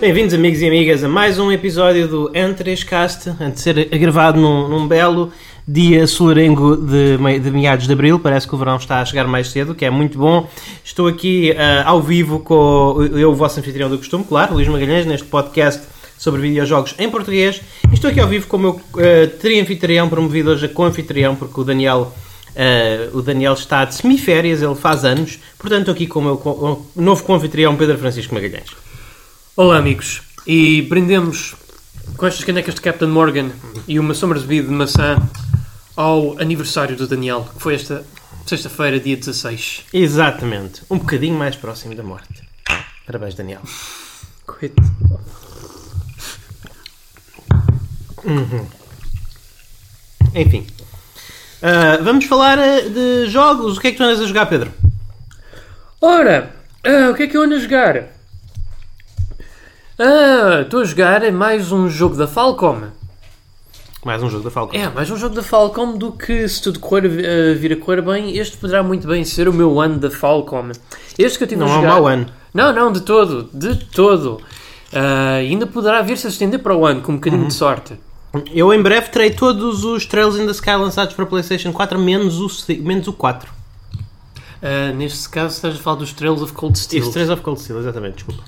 Bem-vindos, amigos e amigas, a mais um episódio do N3Cast, antes de ser gravado num, num belo dia solarengo de, de meados de abril. Parece que o verão está a chegar mais cedo, que é muito bom. Estou aqui ah, ao vivo com o- eu, o vosso anfitrião do costume, claro, Luís Magalhães, neste podcast sobre videojogos em português. E estou aqui ao vivo com o meu ah, tri-anfitrião, promovido hoje a co-anfitrião, porque o Daniel. ah, o Daniel está de semiférias, ele faz anos, portanto estou aqui com o meu co- novo co-anfitrião Pedro Francisco Magalhães. Olá amigos, e brindemos com estas canecas de Captain Morgan e uma Somersby de maçã ao aniversário do Daniel, que foi esta sexta-feira, dia 16. Exatamente. Um bocadinho mais próximo da morte. Parabéns, Daniel. Coitado. Enfim. Ah, vamos falar ah, de jogos. O que é que tu andas a jogar, Pedro? Ora, ah, o que é que eu ando a jogar? Ah, estou a jogar mais um jogo da Falcom. Mais um jogo da Falcon. É, mais um jogo da Falcom do que se tudo correr, ah, vir a correr bem, este poderá muito bem ser o meu ano da Falcom. Este que eu tive Não a é um jogar... mau ano. Não, não, de todo, de todo. Ah, ainda poderá vir-se a estender para o ano, com um bocadinho Uhum. de sorte. Eu em breve terei todos os Trails in the Sky lançados para PlayStation 4, menos o, menos o 4. Ah, neste caso, estás a falar dos Trails of Cold Steel. Isso, Trails of Cold Steel, exatamente, desculpa.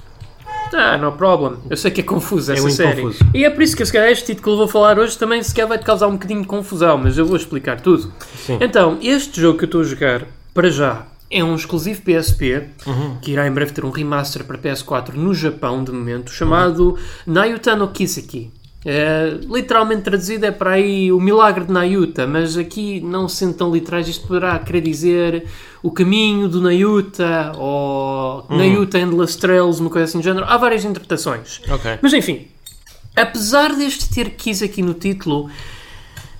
Ah, no problem. Eu sei que é confuso essa muito série. confuso. E é por isso que se calhar este título que eu vou falar hoje também se calhar vai te causar um bocadinho de confusão, mas eu vou explicar tudo. Sim. Então, este jogo que eu estou a jogar, para já, é um exclusivo PSP, Uhum. que irá em breve ter um remaster para PS4 no Japão, de momento, chamado Nayuta no Kiseki. É, literalmente traduzido é para aí o milagre de Nayuta, mas aqui não sendo tão literais, isto poderá querer dizer o caminho do Nayuta ou Uhum. Nayuta Endless Trails, uma coisa assim do género. Há várias interpretações. Ok. Mas enfim, apesar deste ter Kiss aqui no título,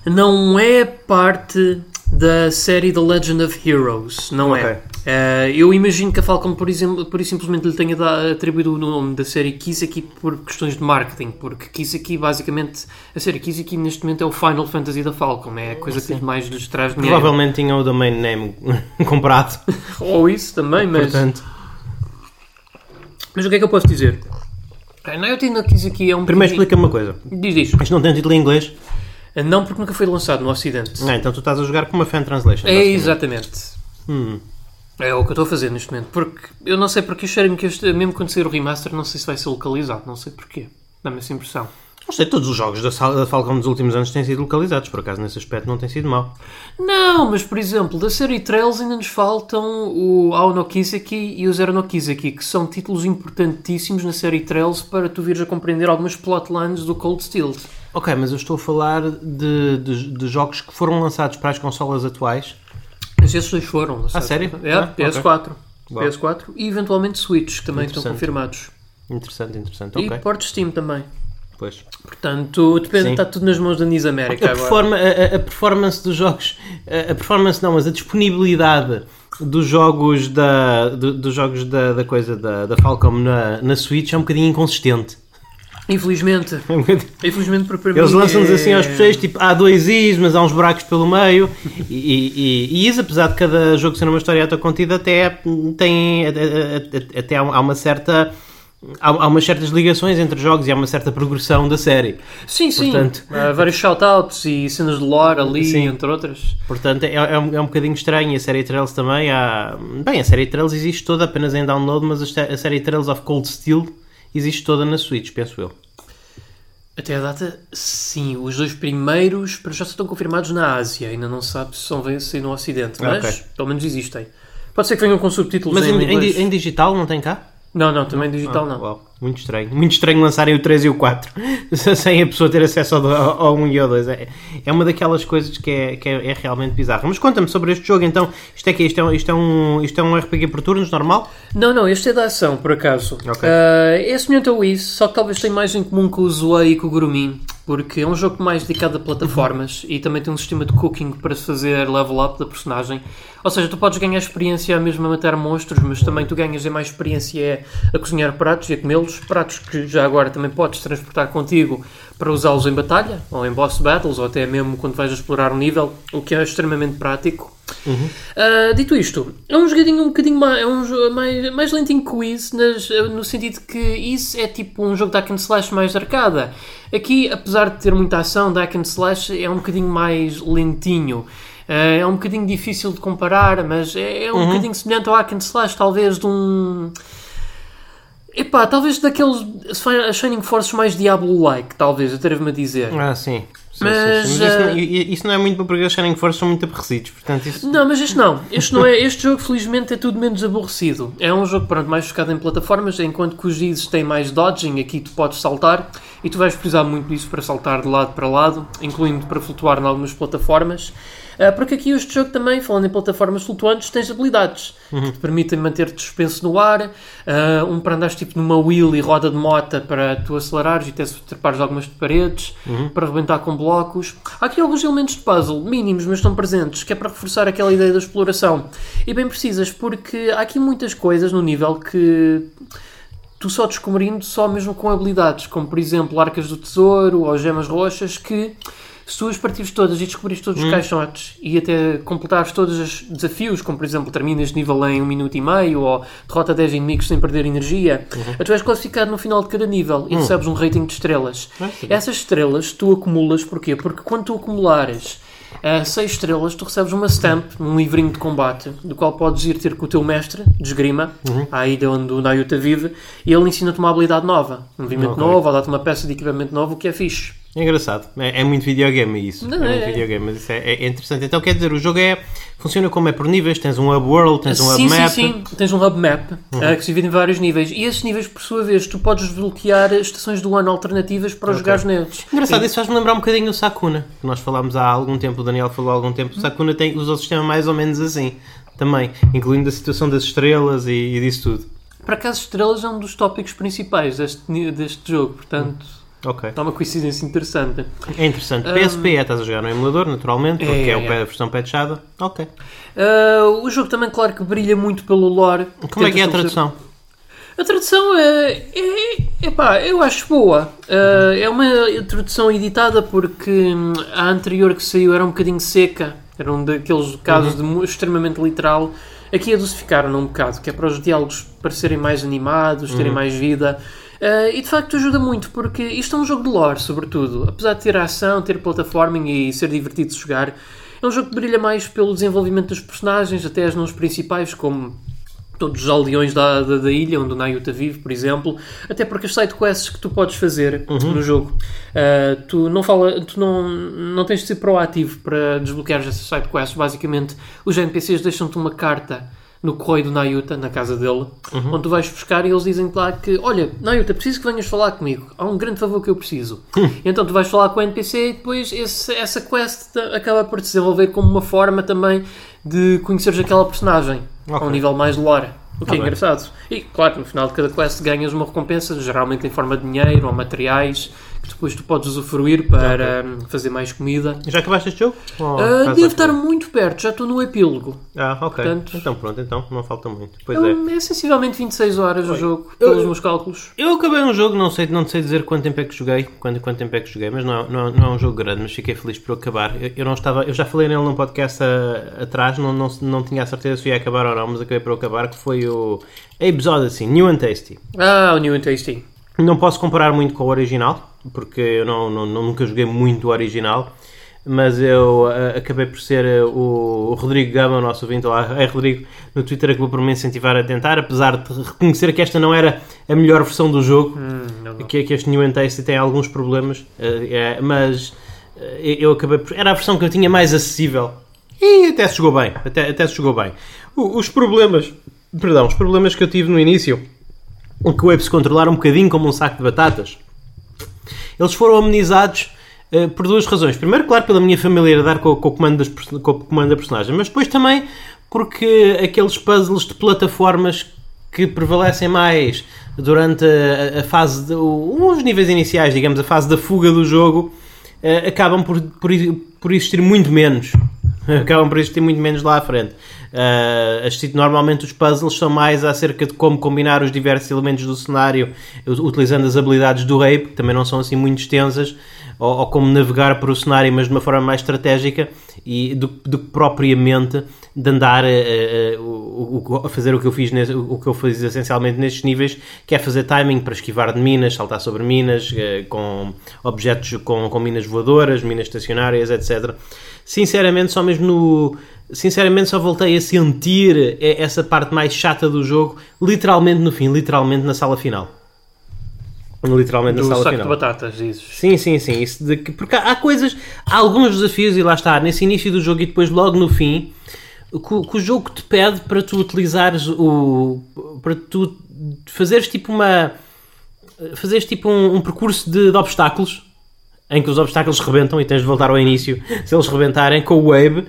não é parte da série The Legend of Heroes, não Ok. é? Eh, eu imagino que a Falcon, por, exemplo, por isso simplesmente lhe tenha atribuído o nome da série Kiseki por questões de marketing, porque Kiseki, basicamente, a série Kiseki neste momento é o Final Fantasy da Falcon, é a coisa que mais lhes traz dinheiro. Provavelmente tinham o domain name comprado. Ou isso também, mas. Portanto, Mas o que é que eu posso dizer? Não, eu tenho Kiseki é um. primeiro explica-me uma coisa. Diz isto. Isto não tem título em inglês? Não, porque nunca foi lançado no Ocidente. Ah, então tu estás a jogar com uma fan translation. É exatamente. Hum. É o que eu estou a fazer neste momento. Porque eu não sei porque cheiro-me que este, mesmo quando sair o remaster, não sei se vai ser localizado. Não sei porquê. Dá-me essa impressão. Não sei, todos os jogos da, da Falcon dos últimos anos têm sido localizados, por acaso nesse aspecto não tem sido mau. Não, mas por exemplo, da série Trails ainda nos faltam o Ao no Kiseki e o Zero no Kiseki, que são títulos importantíssimos na série Trails para tu vires a compreender algumas plotlines do Cold Steel. Ok, mas eu estou a falar de, de, de jogos que foram lançados para as consolas atuais. Mas esses dois foram. lançados. sério? É, Ah, ok. PS4. Bom. PS4 e eventualmente Switch, que também estão confirmados. Interessante, interessante. E Ok, portos Steam também. Pois. Portanto, depende, Sim. está tudo nas mãos da Nis América A, agora. performa- a- a- performance dos jogos, a, a performance não, mas a disponibilidade dos jogos da, do- dos jogos da, da coisa da, da Falcom na, na Switch é um bocadinho inconsistente. Infelizmente. É Infelizmente para, para Eles mim lançam-nos é- assim aos peixes, tipo, há dois Is, mas há uns buracos pelo meio. E, e, e, Is, apesar de cada jogo ser uma história autocontida, até tem até, até há uma certa. Há, há umas certas ligações entre jogos e há uma certa progressão da série. Sim, sim. Portanto- Há vários shoutouts e cenas de lore ali, Sim. entre outras. Portanto, é, é, um, é um bocadinho estranho. E a série Trails também há. Bem, a série Trails existe toda apenas em download, mas a, sé- a série Trails of Cold Steel existe toda na Switch, penso eu. Até a data, sim. Os dois primeiros para já estão confirmados na Ásia. Ainda não se sabe se são vencer no Ocidente, mas Ok. pelo menos existem. Pode ser que venham com subtítulos Mas em, em, em digital não tem cá? Não, não, também digital não. Uau, muito estranho. Muito estranho lançarem o 3 e o 4 sem a pessoa ter acesso ao, ao, ao 1 e ao 2. É, é uma daquelas coisas que, é, que é, é realmente bizarra. Mas conta-me sobre este jogo então. Isto é que isto é, um- isto, é um, isto é um RPG por turnos normal? Não, não, este é da ação, por acaso. Ok. Ah, é semelhante ao Wiz, só que talvez tenha mais em comum com o Zoei e com o Gurumin, porque é um jogo mais dedicado a plataformas e também tem um sistema de cooking para se fazer level up da personagem. Ou seja, tu podes ganhar experiência mesmo a matar monstros, mas também tu ganhas mais experiência é a cozinhar pratos e a comê-los. Pratos que já agora também podes transportar contigo para usá-los em batalha, ou em boss battles, ou até mesmo quando vais explorar um nível, o que é extremamente prático. Uh, dito isto, é um jogadinho um bocadinho mais, é um mais, mais lentinho que o Is, nas- no sentido que isso é tipo um jogo de hack and slash mais arcada. Aqui, apesar de ter muita ação, hack and slash é um bocadinho mais lentinho. Uh, é um bocadinho difícil de comparar, mas é, é um bocadinho semelhante ao hack and slash, talvez de um... Epá, talvez daqueles Shining Forces mais Diablo-like, talvez, atrevo-me a dizer. Ah, sim. Sim, Mas, sim, sim. Mas isso, eh, não- isso não é muito bom porque os Shining Force são muito aborrecidos. Portanto, isso. Não, mas este não. Este não é. Este jogo, felizmente, é tudo menos aborrecido. É um jogo, pronto, mais focado em plataformas, enquanto que os Izes têm mais dodging, aqui tu podes saltar, e tu vais precisar muito disso para saltar de lado para lado, incluindo para flutuar em algumas plataformas. Ah, porque aqui este jogo também, falando em plataformas flutuantes, tens habilidades que te permitem manter-te suspenso no ar, ah, um para andares tipo numa wheel e roda de mota para tu acelerares e até se trepares algumas paredes, para rebentar com blocos. Há aqui alguns elementos de puzzle, mínimos, mas estão presentes, que é para reforçar aquela ideia da exploração. E bem precisas, porque há aqui muitas coisas no nível que tu só descobrindo só mesmo com habilidades, como por exemplo arcas do tesouro ou gemas roxas, que se tu as partires todas e descobrires todos os caixotes e até completares todos os desafios, como por exemplo terminas este nível em um minuto e meio ou derrota 10 inimigos sem perder energia, tu és classificado no final de cada nível e recebes um rating de estrelas. Ah. Essas estrelas tu acumulas, porquê? Porque quando tu acumulares 6 estrelas, tu recebes uma stamp, um livrinho de combate, do qual podes ir ter com o teu mestre de esgrima, à ilha onde o Nayuta vive, e ele ensina-te uma habilidade nova, um movimento Ok. novo, ou dá-te uma peça de equipamento novo, o que é fixe. É engraçado. É, é muito videogame isso. Não, é, é, muito é. videogame, mas isso é, é interessante. Então quer dizer, o jogo é. Funciona como é por níveis, tens um hub world, tens um hub sim, map. sim, sim. Tens um hub map eh, que se divide em vários níveis. E esses níveis, por sua vez, tu podes desbloquear estações do ano alternativas para jogares neles. Engraçado, isso faz-me lembrar um bocadinho o Sakuna, que nós falámos há algum tempo, o Daniel falou há algum tempo. O Sakuna tem, usa o sistema mais ou menos assim, também, incluindo a situação das estrelas e, e disso tudo. Por acaso, estrelas é um dos tópicos principais deste, deste jogo, portanto, Ok. está uma coincidência interessante. É interessante. PSP é, estás a jogar no emulador, naturalmente, porque É, é, é. a versão patchada. Ok. Ah, o jogo também, claro, que brilha muito pelo lore. Como é que é a tradução? A tradução é, é, epá, eu acho boa. Uh, é uma tradução editada porque hum, a anterior que saiu era um bocadinho seca. Era um daqueles casos de mu- extremamente literal. Aqui a dosificaram um bocado, que é para os diálogos parecerem mais animados, terem mais vida. Uh, e de facto ajuda muito, porque isto é um jogo de lore, sobretudo. Apesar de ter ação, ter plataforming e ser divertido de jogar, é um jogo que brilha mais pelo desenvolvimento dos personagens, até as nomes principais, como todos os aldeões da, da, da ilha onde o Nayuta vive, por exemplo, até porque as sidequests que tu podes fazer no jogo, uh, tu não fala, tu não, não tens de ser proativo para desbloquear essas sidequests. Basicamente, os NPCs deixam-te uma carta no correio do Nayuta, na casa dele, onde tu vais buscar e eles dizem-te lá que, olha, Nayuta, preciso que venhas falar comigo. Há um grande favor que eu preciso. E então tu vais falar com o NPC e depois esse- essa quest acaba por se desenvolver como uma forma também de conheceres aquela personagem a Ok. um nível mais lore. O que Tá é bem. engraçado. E, claro, no final de cada quest ganhas uma recompensa, geralmente em forma de dinheiro ou materiais, que depois tu podes usufruir para hum, fazer mais comida. Já acabaste este jogo? Ah, estás devo estar muito perto, já estou no epílogo. Ah, ok. Portanto- Então pronto, então não falta muito. Pois É, é. é sensivelmente 26 horas o jogo, eu- pelos meus cálculos. Eu acabei um jogo, não sei, não sei dizer quanto tempo é que joguei, quanto, quanto tempo é que joguei, mas não, é- não, não é um jogo grande, mas fiquei feliz por acabar. Eu, eu não estava, eu já falei nele num podcast a- atrás, não, não, não tinha a certeza se ia acabar ou não, mas acabei por acabar, que foi o Abe's Odyssey, New and Tasty. Ah, o New and Tasty. Não posso comparar muito com o original, porque eu não, não- nunca joguei muito o original, mas eu ah, acabei por ser ah, o, Rodrigo Gama, o nosso ouvinte, lá, é Rodrigo, no Twitter acabou por me incentivar a tentar, apesar de reconhecer que esta não era a melhor versão do jogo, Hum, não, não. que, que este New and Tasty tem alguns problemas, eh, é, mas eh, eu acabei por, era a versão que eu tinha mais acessível e até se jogou bem, até, até se jogou bem. O- os problemas, perdão, os problemas que eu tive no início, o que o Ape se controlar um bocadinho como um saco de batatas, eles foram amenizados eh, por duas razões. Primeiro, claro, pela minha familiaridade com, com o comando das com o comando da personagem, mas depois também porque aqueles puzzles de plataformas que prevalecem mais durante a, a fase, de, os níveis iniciais, digamos, a fase da fuga do jogo, eh, acabam por, por, por existir muito menos. Acabam por existir muito menos lá à frente. As- normalmente os puzzles são mais acerca de como combinar os diversos elementos do cenário, utilizando as habilidades do Ape, que também não são assim muito extensas, ou, ou como navegar por o cenário, mas de uma forma mais estratégica e do, do que propriamente de andar a, a, a, fazer o que eu fiz o que eu fiz essencialmente nestes níveis, que é fazer timing para esquivar de minas, saltar sobre minas, eh, com objetos com, com minas voadoras, minas estacionárias, etc. Sinceramente, só mesmo no sinceramente só voltei a sentir essa parte mais chata do jogo literalmente no fim, literalmente na sala final. Literalmente do na sala saco final. de batatas, dizes. Sim, sim, sim. Isso de que, porque há coisas, há alguns desafios, e lá está, nesse início do jogo e depois logo no fim, que, que o jogo te pede para tu utilizares o. para tu fazeres tipo uma. fazeres tipo um, um percurso de, de obstáculos em que os obstáculos rebentam e tens de voltar ao início se eles rebentarem com o wave.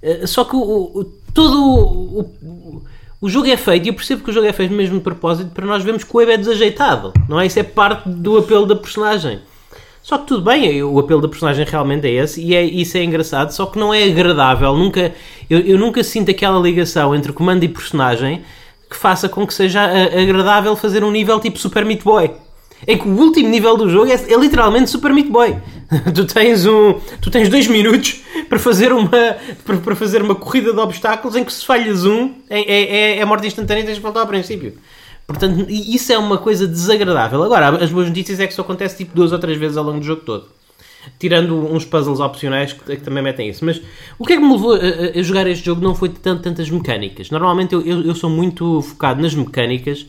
Eh, Só que o, o- todo o, o, o jogo é feito, e eu percebo que o jogo é feito mesmo de propósito para nós vermos que o wave é desajeitado, não é? Isso é parte do apelo da personagem. Só que tudo bem, o apelo da personagem realmente é esse, e é, isso é engraçado, só que não é agradável. Nunca, eu, eu nunca sinto aquela ligação entre comando e personagem que faça com que seja a- agradável fazer um nível tipo Super Meat Boy. É que o último nível do jogo é, é literalmente Super Meat Boy. tu tens um, tu tens dois minutos para fazer uma para, para fazer uma corrida de obstáculos em que se falhas um é, é, é- é morte instantânea e tens de voltar ao princípio. Portanto, isso é uma coisa desagradável. Agora, as boas notícias é que isso acontece tipo duas ou três vezes ao longo do jogo todo. Tirando uns puzzles opcionais que, que também metem isso. Mas o que é que me levou a- a jogar este jogo não foi tanto, tantas mecânicas. Normalmente eu, eu, eu sou muito focado nas mecânicas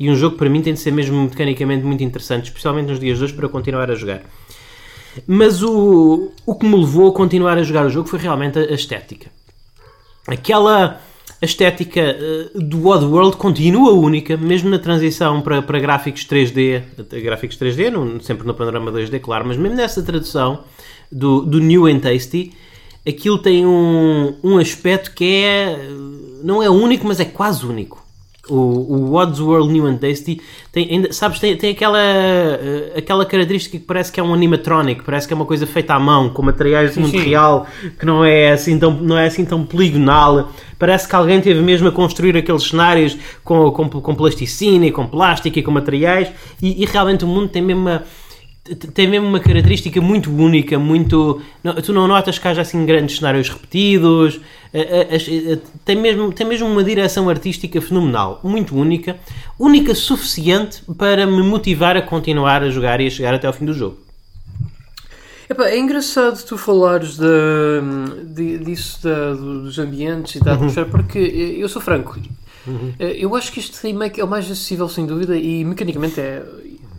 e um jogo para mim tem de ser mesmo mecanicamente muito interessante, especialmente nos dias de hoje, para continuar a jogar. Mas o, o que me levou a continuar a jogar o jogo foi realmente a, estética. Aquela estética eh, do Oddworld continua única, mesmo na transição para, para gráficos 3D, até gráficos 3D, não- sempre no panorama 2D, claro, mas mesmo nessa tradução do, do New and Tasty, aquilo tem um, um aspecto que é, eh, não é único, mas é quase único. O, o Oddworld New and Tasty tem, ainda, sabes, tem, tem aquela, eh, aquela característica que parece que é um animatronic, parece que é uma coisa feita à mão, com materiais muito sim. real, que não é assim tão, não é assim tão poligonal. Parece que alguém teve mesmo a construir aqueles cenários com, com, com plasticina e com plástico e com materiais, e, e realmente o mundo tem mesmo uma, tem mesmo uma característica muito única, muito. não- tu não notas que haja assim grandes cenários repetidos, eh, eh, as- eh, tem, mesmo, tem mesmo uma direção artística fenomenal, muito única, única suficiente para me motivar a continuar a jogar e a chegar até ao fim do jogo. Epá, é engraçado tu falares da, de- disso da- do- dos ambientes e da atmosfera, porque eu sou franco. Eh, Eu acho que este remake é o mais acessível, sem dúvida, e mecanicamente é.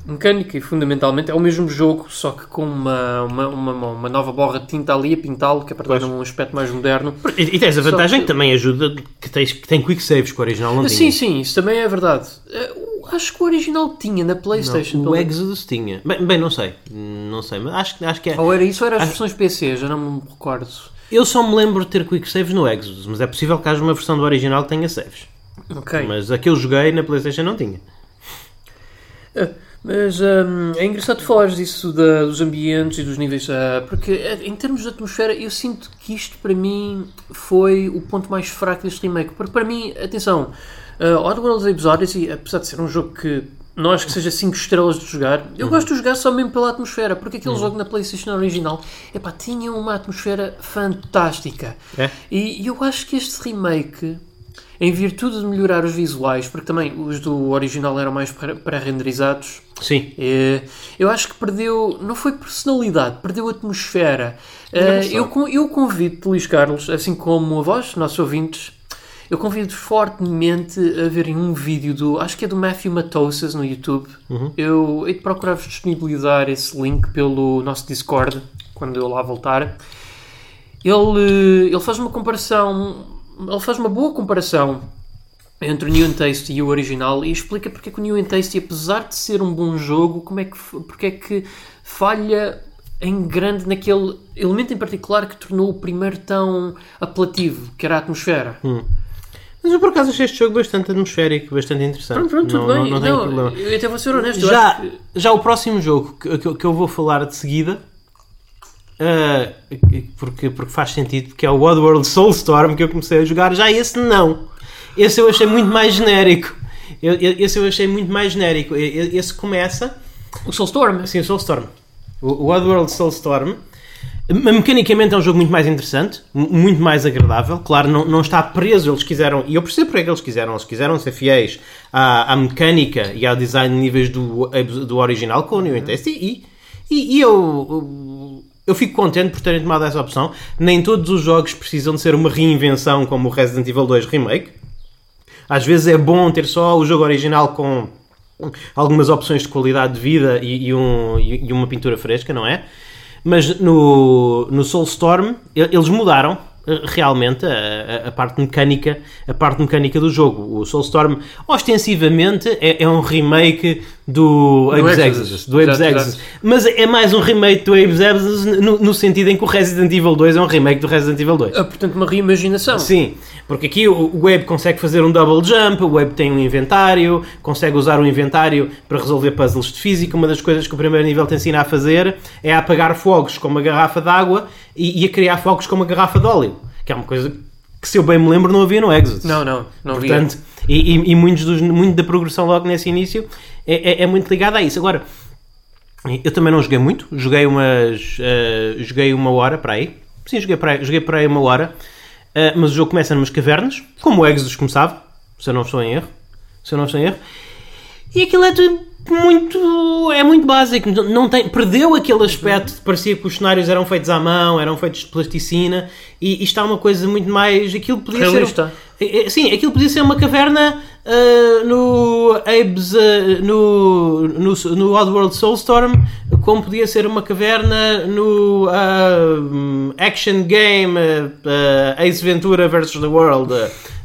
Mecânica e fundamentalmente é o mesmo jogo, só que com uma, uma, uma, uma nova borra de tinta ali a pintá-lo, que é para dar Pois. um aspecto mais moderno. E, e tens a vantagem que- que também ajuda que, tens, que tem quick saves, que o original não tinha. Sim, sim, isso também é verdade. Eh, Acho que o original tinha na PlayStation. Não, o. Exodus tinha. Bem, bem, não sei. Não sei, mas acho, que- acho que é. Ou era isso ou era as versões PC, já não me recordo. Eu só me lembro de ter quick saves no Exodus, mas é possível que haja uma versão do original que tenha saves. Ok. Mas a que eu joguei na PlayStation não tinha. Mas hum, é engraçado falares disso da- dos ambientes e dos níveis, ah, porque eh, em termos de atmosfera eu sinto que isto para mim foi o ponto mais fraco deste remake. Porque para mim, atenção, uh, Oddworld Apes Odyssey, apesar de ser um jogo que não acho que seja 5 estrelas de jogar, eu gosto de jogar só mesmo pela atmosfera, porque aquele jogo na PlayStation original epá, tinha uma atmosfera fantástica. É? E eu acho que este remake, em virtude de melhorar os visuais, porque também os do original eram mais pré- pré-renderizados, Sim. é, eu acho que perdeu, não foi personalidade, perdeu atmosfera. É, eu, eu convido-te, Luís Carlos, assim como a vós, nossos ouvintes, eu convido fortemente a verem um vídeo do, acho que é do Matthew Matosas no YouTube. Eu hei de procurar-vos disponibilizar esse link pelo nosso Discord, quando eu lá voltar. Ele, ele faz uma comparação, ele faz uma boa comparação entre o New and Tasty e o original e explica porque é que o New and Tasty, apesar de ser um bom jogo, como é que, porque é que falha em grande naquele elemento em particular que tornou o primeiro tão apelativo, que era a atmosfera. Mas eu por acaso achei este jogo bastante atmosférico, bastante interessante. Pronto, pronto, tudo não, bem. Não, não Não, eu até vou ser honesto. Já, que- já o próximo jogo que- que eu vou falar de seguida, ah, porque, porque faz sentido, que é o Oddworld Soulstorm, que eu comecei a jogar, já esse não. Esse eu achei muito mais genérico. Eu- Esse eu achei muito mais genérico. Esse começa, O Soulstorm. assim, o Soulstorm. O, o Oddworld Soulstorm, me- mecanicamente é um jogo muito mais interessante, mu- muito mais agradável. Claro, não, não está preso. Eles quiseram, e eu percebo porque é que eles quiseram. Eles quiseram ser fiéis à, à mecânica e ao design de níveis do, do original com o New Test. E, e, e eu, eu fico contente por terem tomado essa opção. Nem todos os jogos precisam de ser uma reinvenção como o Resident Evil 2 Remake. Às vezes é bom ter só o jogo original com algumas opções de qualidade de vida e, e um- e- uma pintura fresca, não é? Mas no, no Soulstorm eles mudaram eh, realmente a, a- a parte mecânica a parte mecânica do jogo. O Soulstorm ostensivamente é, é um remake do Abe's Exodus. Do Abe's Exodus. Mas é mais um remake do Abe's Exodus no, no sentido em que o Resident Evil 2 é um remake do Resident Evil 2. Ah, portanto, uma reimaginação. Sim, porque aqui o Web consegue fazer um double jump, o Web tem um inventário, consegue usar o inventário para resolver puzzles de física. Uma das coisas que o primeiro nível te ensina a fazer é a apagar fogos com uma garrafa de água e, e a criar fogos com uma garrafa de óleo, que é uma coisa que, se eu bem me lembro, não havia no Exodus. Não, não, não. Portanto, e, e, e muitos dos, muito da progressão logo nesse início é, é, é muito ligada a isso. Agora, eu também não joguei muito, joguei umas. eh, joguei uma hora para aí. Sim, joguei para aí, joguei para aí uma hora. Eh, mas o jogo começa numas cavernas, como o Exodus começava, se eu não estou em erro. Se eu não estou em erro. E aquilo é tudo muito. é muito básico. Não tem, perdeu aquele aspecto de parecia que os cenários eram feitos à mão, eram feitos de plasticina, e, e está uma coisa muito mais. aquilo podia Realista. ser. É, é, Sim, aquilo podia ser uma caverna ah, no Abe's, ah, no, no, no Oddworld Soulstorm, como podia ser uma caverna no hum, Action Game Ace Ventura vs. The World.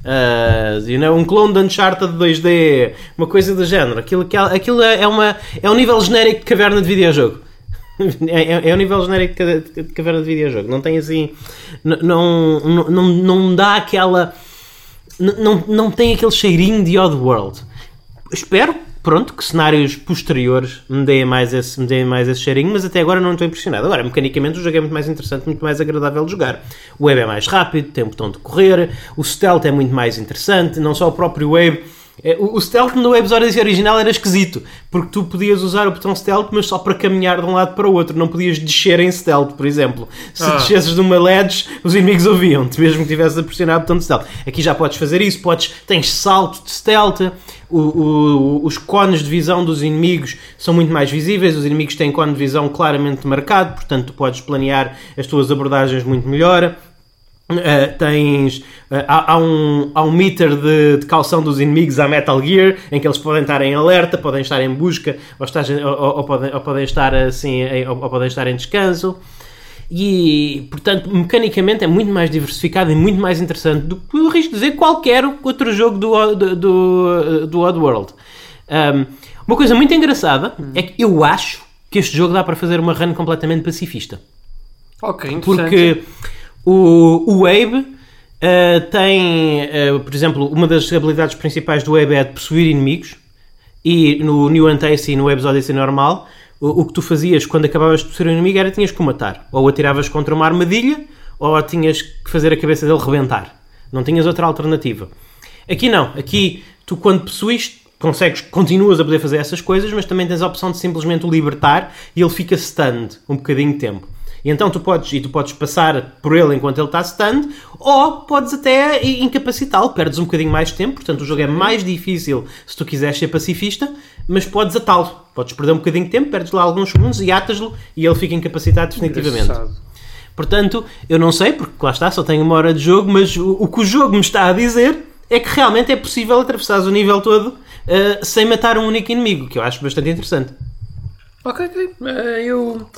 Ah, you know, um clone de Uncharted 2D, uma coisa do género. Aquilo, aquilo- aquilo é, é uma, é um nível genérico de caverna de videojogo. É, é, é o nível genérico de ca- de caverna de videojogo. Não tem assim. Não, não, não, não dá aquela. Não, não tem aquele cheirinho de Oddworld. Espero, pronto, que cenários posteriores me deem mais esse, me deem mais esse cheirinho, mas até agora não estou impressionado. Agora, mecanicamente, o jogo é muito mais interessante, muito mais agradável de jogar. O web é mais rápido, tem um botão de correr, o stealth é muito mais interessante, não só o próprio web. É, O o stealth no Odyssey original era esquisito, porque tu podias usar o botão stealth, mas só para caminhar de um lado para o outro, não podias descer em stealth, por exemplo. Se Ah. descesses de uma ledge, os inimigos ouviam-te, mesmo que estivesse a pressionar o botão de stealth. Aqui já podes fazer isso, podes, tens salto de stealth, o- o- os cones de visão dos inimigos são muito mais visíveis, os inimigos têm cone de visão claramente marcado, portanto tu podes planear as tuas abordagens muito melhor. Uh, tens uh, há, há um, há um meter de, de calção dos inimigos à Metal Gear em que eles podem estar em alerta, podem estar em busca ou, ou- ou- ou podem, ou podem estar assim em- ou, ou podem estar em descanso. E portanto mecanicamente é muito mais diversificado e muito mais interessante do que eu arrisco dizer qualquer outro jogo do, do, do, do Oddworld Um, uma coisa muito engraçada é que eu acho que este jogo dá para fazer uma run completamente pacifista. Ok, interessante. porque o, o eh, tem, eh, por exemplo, uma das habilidades principais do Abe é de possuir inimigos. E no New Antace e no Abe's Odyssey normal, o, o que tu fazias quando acabavas de possuir um inimigo era tinhas que o matar. Ou atiravas contra uma armadilha, ou tinhas que fazer a cabeça dele rebentar. Não tinhas outra alternativa. Aqui não. Aqui, tu quando possuíste, consegues, continuas a poder fazer essas coisas, mas também tens a opção de simplesmente o libertar e ele fica stunned um bocadinho de tempo. E então tu podes, e tu podes passar por ele enquanto ele está stunned, ou podes até incapacitá-lo, perdes um bocadinho mais de tempo, portanto o jogo é mais difícil se tu quiseres ser pacifista, mas podes atá-lo. Podes perder um bocadinho de tempo, perdes lá alguns segundos e atas-lo e ele fica incapacitado definitivamente. Engraçado. Portanto, eu não sei, porque lá está, só tenho uma hora de jogo, mas o, o que o jogo me está a dizer é que realmente é possível atravessar o nível todo eh, sem matar um único inimigo, que eu acho bastante interessante. Ok, ok. Eh, eu.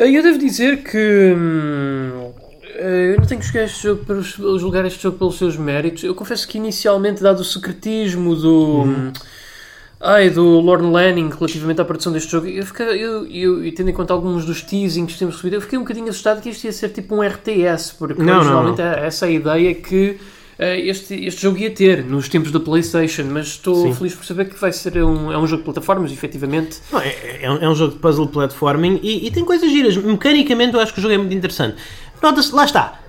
Eh, Eu devo dizer que. hum, eh, Eu não tenho que jogar este jogo para julgar este jogo pelos seus méritos. Eu confesso que inicialmente, dado o secretismo do. hum, Ai, do Lorne Lanning relativamente à produção deste jogo, eu fiquei, eu, eu, e tendo em conta alguns dos teasings que temos recebido, eu fiquei um bocadinho assustado que isto ia ser tipo um RTS, porque Não, não, originalmente não. é essa a ideia que este, este jogo ia ter nos tempos da PlayStation, mas estou Sim. feliz por saber que vai ser um, é um jogo de plataformas, efetivamente. Não, é, é um, é um jogo de puzzle platforming e, e tem coisas giras. Mecanicamente eu acho que o jogo é muito interessante. Nota-se, lá está.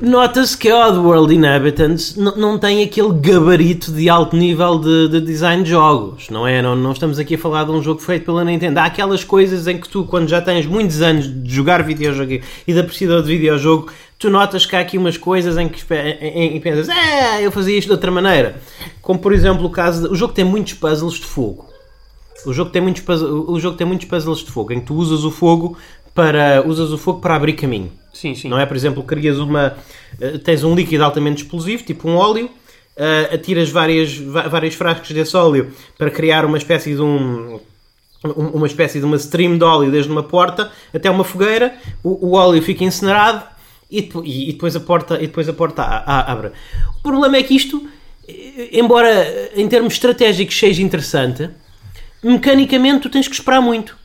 Nota-se que Oddworld Inhabitants não tem aquele gabarito de alto nível de, de design de jogos, não é? Não, não estamos aqui a falar de um jogo feito pela Nintendo. Há aquelas coisas em que tu, quando já tens muitos anos de jogar videojogo e de apreciador de videojogo, tu notas que há aqui umas coisas em que em, em, pensas, é, eu fazia isto de outra maneira. Como por exemplo o caso. De, o jogo tem muitos puzzles de fogo. O jogo tem muitos o jogo tem muitos puzzles de fogo em que tu usas o fogo para usas o fogo para abrir caminho. Sim, sim. Não é? Por exemplo, crias uma. eh, tens um líquido altamente explosivo, tipo um óleo, eh, atiras várias, vários frascos desse óleo para criar uma espécie de um. um- Uma espécie de uma stream de óleo desde uma porta até uma fogueira, o, o óleo fica incinerado e, e- e depois a porta, e depois a porta a- a- abre. O problema é que isto, eh, embora em termos estratégicos seja interessante, mecanicamente tu tens que esperar muito.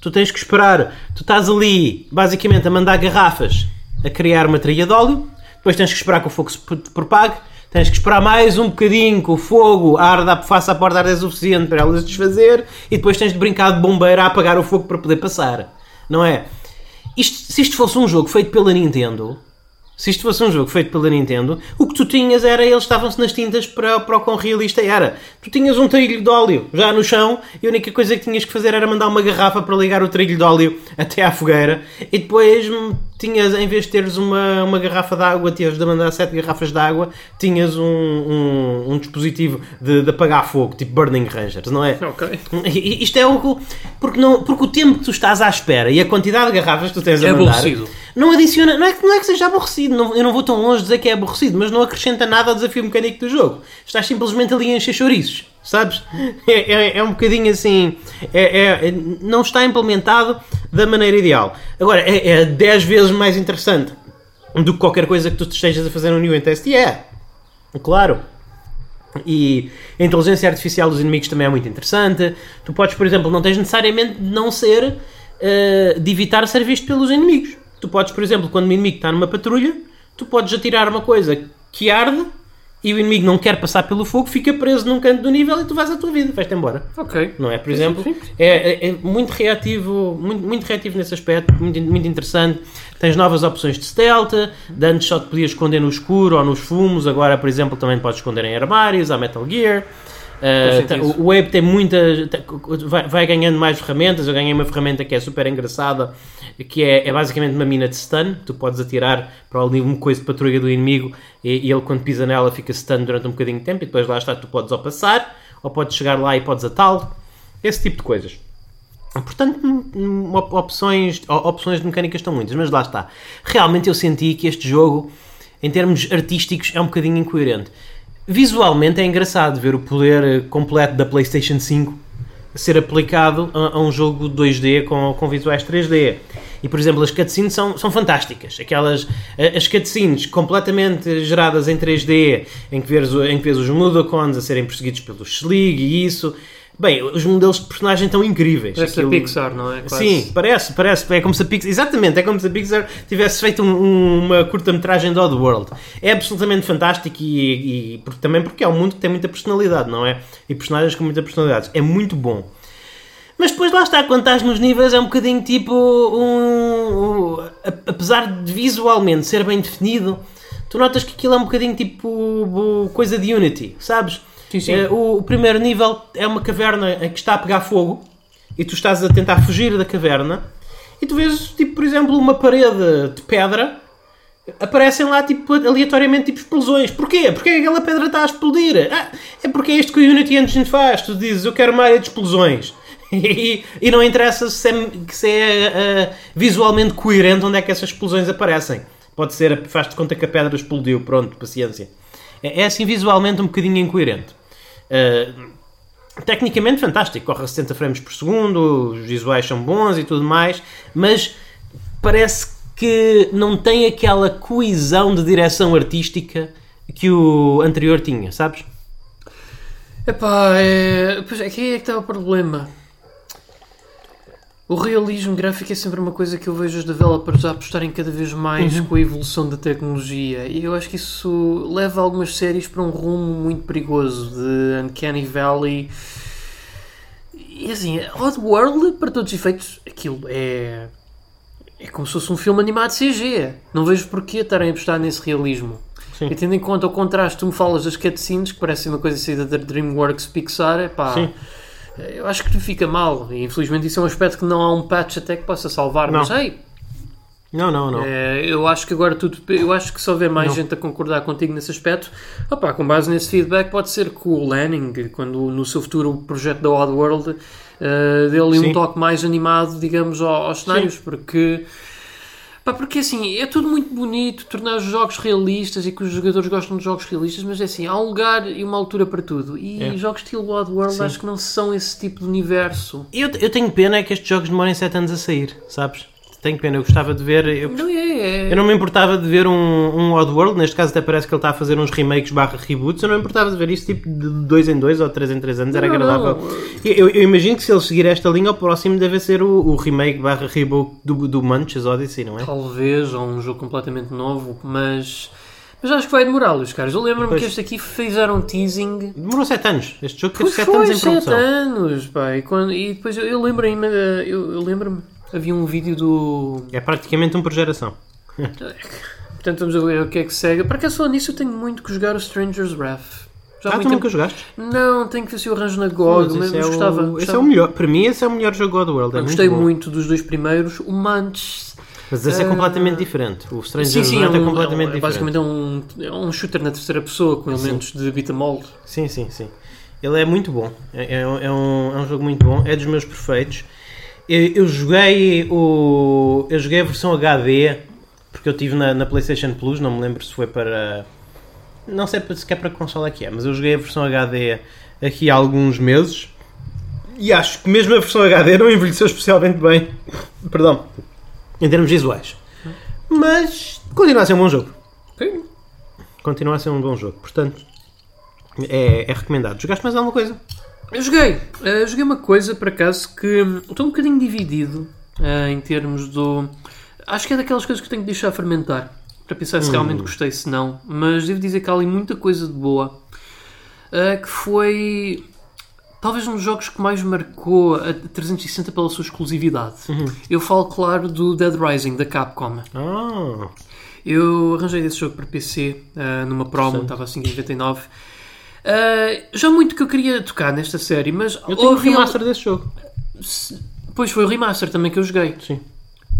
Tu tens que esperar. Tu estás ali, basicamente, a mandar garrafas a criar uma trilha de óleo. Depois tens que esperar que o fogo se pro- propague. Tens que esperar mais um bocadinho que o fogo arda, faça a porta arder suficiente para ela se desfazer. E depois tens de brincar de bombeiro a apagar o fogo para poder passar. Não é? Isto- se isto fosse um jogo feito pela Nintendo, se isto fosse um jogo feito pela Nintendo, o que tu tinhas era, eles estavam-se nas tintas para, para o quão realista era. Tu tinhas um trilho de óleo já no chão e a única coisa que tinhas que fazer era mandar uma garrafa para ligar o trilho de óleo até à fogueira e depois hum, tinhas, em vez de teres uma, uma garrafa de água, teres de mandar sete garrafas de água, tinhas um, um, um dispositivo de, de apagar fogo, tipo Burning Rangers, não é? Ok. Isto é o porque, não, porque o tempo que tu estás à espera e a quantidade de garrafas que tu tens a É mandar aborrecido. não adiciona, não é, que- não é que seja aborrecido, não- eu não vou tão longe de dizer que é aborrecido, mas não acrescenta nada ao desafio mecânico do jogo. Estás simplesmente ali a encher chouriços, sabes? É, é, é um bocadinho assim, é, é- não está implementado da maneira ideal. Agora, é, é 10 vezes mais interessante do que qualquer coisa que tu estejas a fazer no New Test. E é, claro. E a inteligência artificial dos inimigos também é muito interessante. Tu podes, por exemplo, não tens necessariamente de não ser eh, de evitar ser visto pelos inimigos. Tu podes, por exemplo, quando o inimigo está numa patrulha, tu podes atirar uma coisa que arde e o inimigo não quer passar pelo fogo, fica preso num canto do nível e tu vais à tua vida, vais-te embora. Ok. Não é? Por exemplo, é, é- é muito reativo, muito, muito reativo nesse aspecto, muito, muito interessante. Tens novas opções de stealth, de antes só te podias esconder no escuro ou nos fumos, agora, por exemplo, também podes esconder em armários, há Metal Gear. Uh, o Wave tem muita. vai, vai ganhando mais ferramentas. Eu ganhei uma ferramenta que é super engraçada, que é, é basicamente uma mina de stun. Tu podes atirar para ali coisa de patrulha do inimigo e, e ele, quando pisa nela, fica stun durante um bocadinho de tempo. E depois lá está, tu podes ou passar, ou podes chegar lá e podes atá-lo. Esse tipo de coisas. Portanto, hum, hum, op- opções, opções de mecânicas estão muitas, mas lá está. Realmente eu senti que este jogo, em termos artísticos, é um bocadinho incoerente. Visualmente é engraçado ver o poder eh, completo da PlayStation 5 ser aplicado a, a um jogo 2D com, com visuais 3D. E, por exemplo, as cutscenes são, são fantásticas. Aquelas, as cutscenes completamente geradas em 3D, em que vês, em que vês os Mudokons a serem perseguidos pelos Schlig e isso. Bem, os modelos de personagem estão incríveis. Parece a Aquilo- Pixar, não é? Quase. Sim, parece, parece. É como se a Pixar. Exatamente, é como se a Pixar tivesse feito um- um- uma curta-metragem de Oddworld. É absolutamente fantástico e, e- também porque é um mundo que tem muita personalidade, não é? E personagens com muita personalidade. É muito bom. Mas depois lá está, quando estás nos níveis é um bocadinho tipo um, um- apesar de visualmente ser bem definido, tu notas que aquilo é um bocadinho tipo coisa de Unity, sabes? Sim, sim. Eh, o, o primeiro nível é uma caverna em que está a pegar fogo e tu estás a tentar fugir da caverna e tu vês, tipo, por exemplo, uma parede de pedra aparecem lá tipo, aleatoriamente tipo explosões. Porquê? Porque aquela pedra está a explodir. Ah, é porque é isto que o Unity Engine faz. Tu dizes, eu quero uma área de explosões. E, não interessa se é, se é ah, visualmente coerente onde é que essas explosões aparecem. Pode ser, faz-te conta que a pedra explodiu. Pronto, paciência. É, é assim visualmente um bocadinho incoerente. Ah, tecnicamente fantástico, corre a 60 frames por segundo, os visuais são bons e tudo mais, mas parece que não tem aquela coesão de direção artística que o anterior tinha, sabes? Epá, é... Pois, aqui é que está o problema. O realismo gráfico é sempre uma coisa que eu vejo os developers a apostarem cada vez mais Uhum. com a evolução da tecnologia e eu acho que isso leva algumas séries para um rumo muito perigoso de Uncanny Valley. E assim, Oddworld, para todos os efeitos, aquilo é. é como se fosse um filme animado CG. Não vejo porquê estarem a apostar nesse realismo. Sim. E tendo em conta o contraste, tu me falas das cutscenes, que parece uma coisa saída da DreamWorks Pixar, pá, Sim. Eu acho que fica mal. E infelizmente isso é um aspecto que não há um patch até que possa salvar. Não. Mas ei, Não, não, não. é, eu acho que agora tudo. Eu acho que se houver mais Não. gente a concordar contigo nesse aspecto, opá, com base nesse feedback, pode ser que o Lanning, quando no seu futuro o projeto da Oddworld, uh, dê-lhe um Sim. toque mais animado, digamos, ao- aos cenários, porque. Pá, porque assim, é tudo muito bonito, tornar os jogos realistas e que os jogadores gostam de jogos realistas, mas é assim, há um lugar e uma altura para tudo. E É. jogos estilo Oddworld Sim. acho que não são esse tipo de universo. Eu, eu tenho pena é que estes jogos demorem 7 anos a sair, sabes? Tenho pena, eu gostava de ver. Eu, Não é, é. eu não me importava de ver um, um Oddworld, neste caso até parece que ele está a fazer uns remakes barra reboots. Eu não me importava de ver isso tipo de 2 em 2 ou 3 em 3 anos, era Não, agradável. não. Eu, eu imagino que se ele seguir esta linha, o próximo deve ser o, o remake barra reboot do, do Munches Odyssey, não é? Talvez, ou um jogo completamente novo, mas. Mas acho que vai demorar, Luís Carlos. Eu lembro-me que este aqui fizeram um teasing. Demorou 7 anos. Este jogo teve Pois 7 foi, anos em sete produção. anos, pá. E, quando- e depois eu, eu lembro ainda. Eu, eu lembro-me. Havia um vídeo do. É praticamente um por geração. Portanto, vamos ver o que é que segue. Para cá, só nisso, eu tenho muito que jogar o Stranger's Wrath. Já Ah, muito tu nunca jogaste? Não, tenho que ver se eu arranjo na GOG, mas, mas é gostava. o, esse é o melhor. Para mim, esse é o melhor jogo God World. É muito gostei bom. muito dos dois primeiros. O Munch. Mas esse é Ah, completamente diferente. O Stranger Sim, sim, é, Wrath é, um, completamente é, diferente. basicamente é um, é um shooter na terceira pessoa com elementos de beat 'em all. Sim, sim, sim. Ele é muito bom. É, é, é um, é um jogo muito bom. É dos meus perfeitos. Eu, eu joguei o. Eu joguei a versão HD porque eu tive na, na PlayStation Plus. Não me lembro se foi para. Não sei se é para que consola é que é, mas eu joguei a versão HD aqui há alguns meses. E acho que mesmo a versão HD não envelheceu especialmente bem. Perdão. Em termos visuais. Mas continua a ser um bom jogo. Sim. Continua a ser um bom jogo. Portanto, é, é recomendado. Jogaste mais alguma coisa? Eu joguei. Uh, joguei uma coisa, por acaso, que estou um bocadinho dividido uh, em termos do... Acho que é daquelas coisas que tenho que deixar fermentar para pensar se hum. realmente gostei, se não. Mas devo dizer que há ali muita coisa de boa. Uh, que foi talvez um dos jogos que mais marcou a 360 pela sua exclusividade. Uhum. Eu falo, claro, do Dead Rising, da Capcom. Ah. Eu arranjei esse jogo para PC uh, numa promo, estava assim a 5,99 ah, já muito que eu queria tocar nesta série, mas. Eu tenho o remaster desse jogo. Pois foi o remaster também que eu joguei. Sim.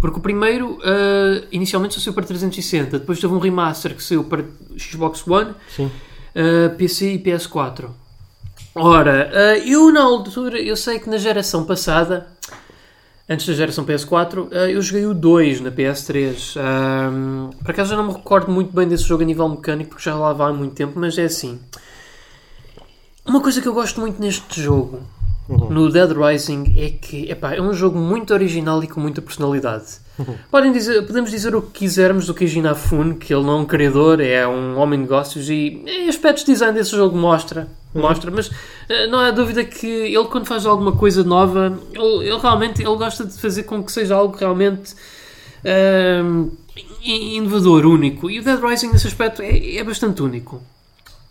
Porque o primeiro, uh, inicialmente só saiu para 360, depois teve um remaster que saiu para Xbox One, uh, ah, PC e PS4. Ora, uh, eu na altura, eu sei que na geração passada, antes da geração PS4, eu joguei o 2 na PS3. para por acaso já não me recordo muito bem desse jogo a nível mecânico, porque já lá vai há muito tempo, mas é assim. Uma coisa que eu gosto muito neste jogo, no Dead Rising, é que epá, é um jogo muito original e com muita personalidade. Podem dizer, podemos dizer o que quisermos do Keiji Inafune, que ele não é um criador, é um homem de negócios e em aspectos de design desse jogo mostra, mostra mas eh, não há dúvida que ele quando faz alguma coisa nova, ele, ele realmente ele gosta de fazer com que seja algo realmente ehm, i- inovador, único. E o Dead Rising nesse aspecto é, é bastante único.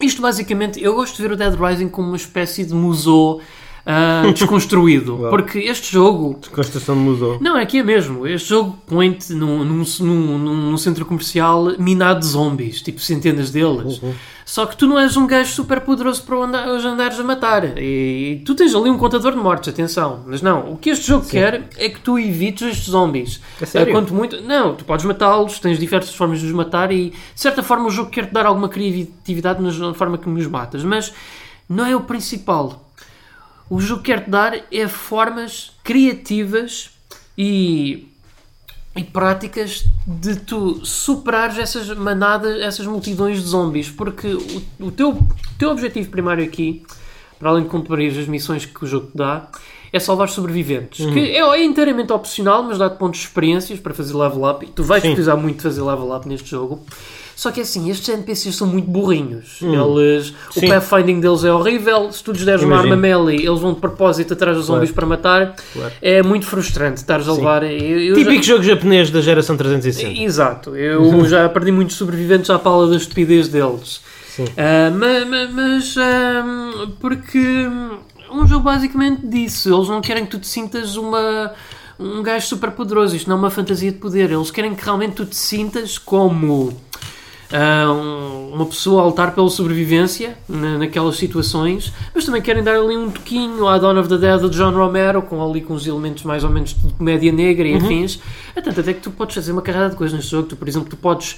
Isto basicamente, eu gosto de ver o Dead Rising como uma espécie de museu ah, desconstruído. Porque este jogo Desconstrução de museu. não, é que é mesmo. Este jogo põe-te num, num, num, num centro comercial minado de zombies, tipo centenas deles. Só que tu não és um gajo super poderoso para andar, os andares a matar. E, tu tens ali um contador de mortes, atenção. Mas não, o que este jogo quer é que tu evites estes zombies. É sério? Quanto muito. Não, tu podes matá-los, tens diversas formas de os matar e de certa forma o jogo quer-te dar alguma criatividade na forma que os matas. Mas não é o principal. O jogo quer-te dar é formas criativas e, e práticas de tu superares essas manadas, essas multidões de zombies. Porque o, o teu, teu objetivo primário aqui, para além de cumprir as missões que o jogo te dá, é salvar sobreviventes. Que é, é inteiramente opcional, mas dá-te pontos de experiências para fazer level up. E tu vais Sim. precisar muito de fazer level up neste jogo. Só que é assim, estes NPCs são muito burrinhos. Eles, o pathfinding deles é horrível. Se tu lhes deres uma Imagino. arma melee, eles vão de propósito atrás dos zombies para matar. Claro. É muito frustrante estares a levar. Eu, eu já- Típico jogo japonês da geração 360. Exato, eu já perdi muitos sobreviventes à pala da estupidez deles. Sim. Ah, ma- ma- mas, ah, porque um jogo basicamente disso, eles não querem que tu te sintas uma, um gajo super poderoso. Isto não é uma fantasia de poder. Eles querem que realmente tu te sintas como um- uma pessoa a lutar pela sobrevivência na- naquelas situações, mas também querem dar ali um toquinho à Dawn of the Dead de John Romero, com ali com os elementos mais ou menos de comédia negra e afins. É tanto até que tu podes fazer uma carrada de coisas neste jogo. Tu, por exemplo, tu podes.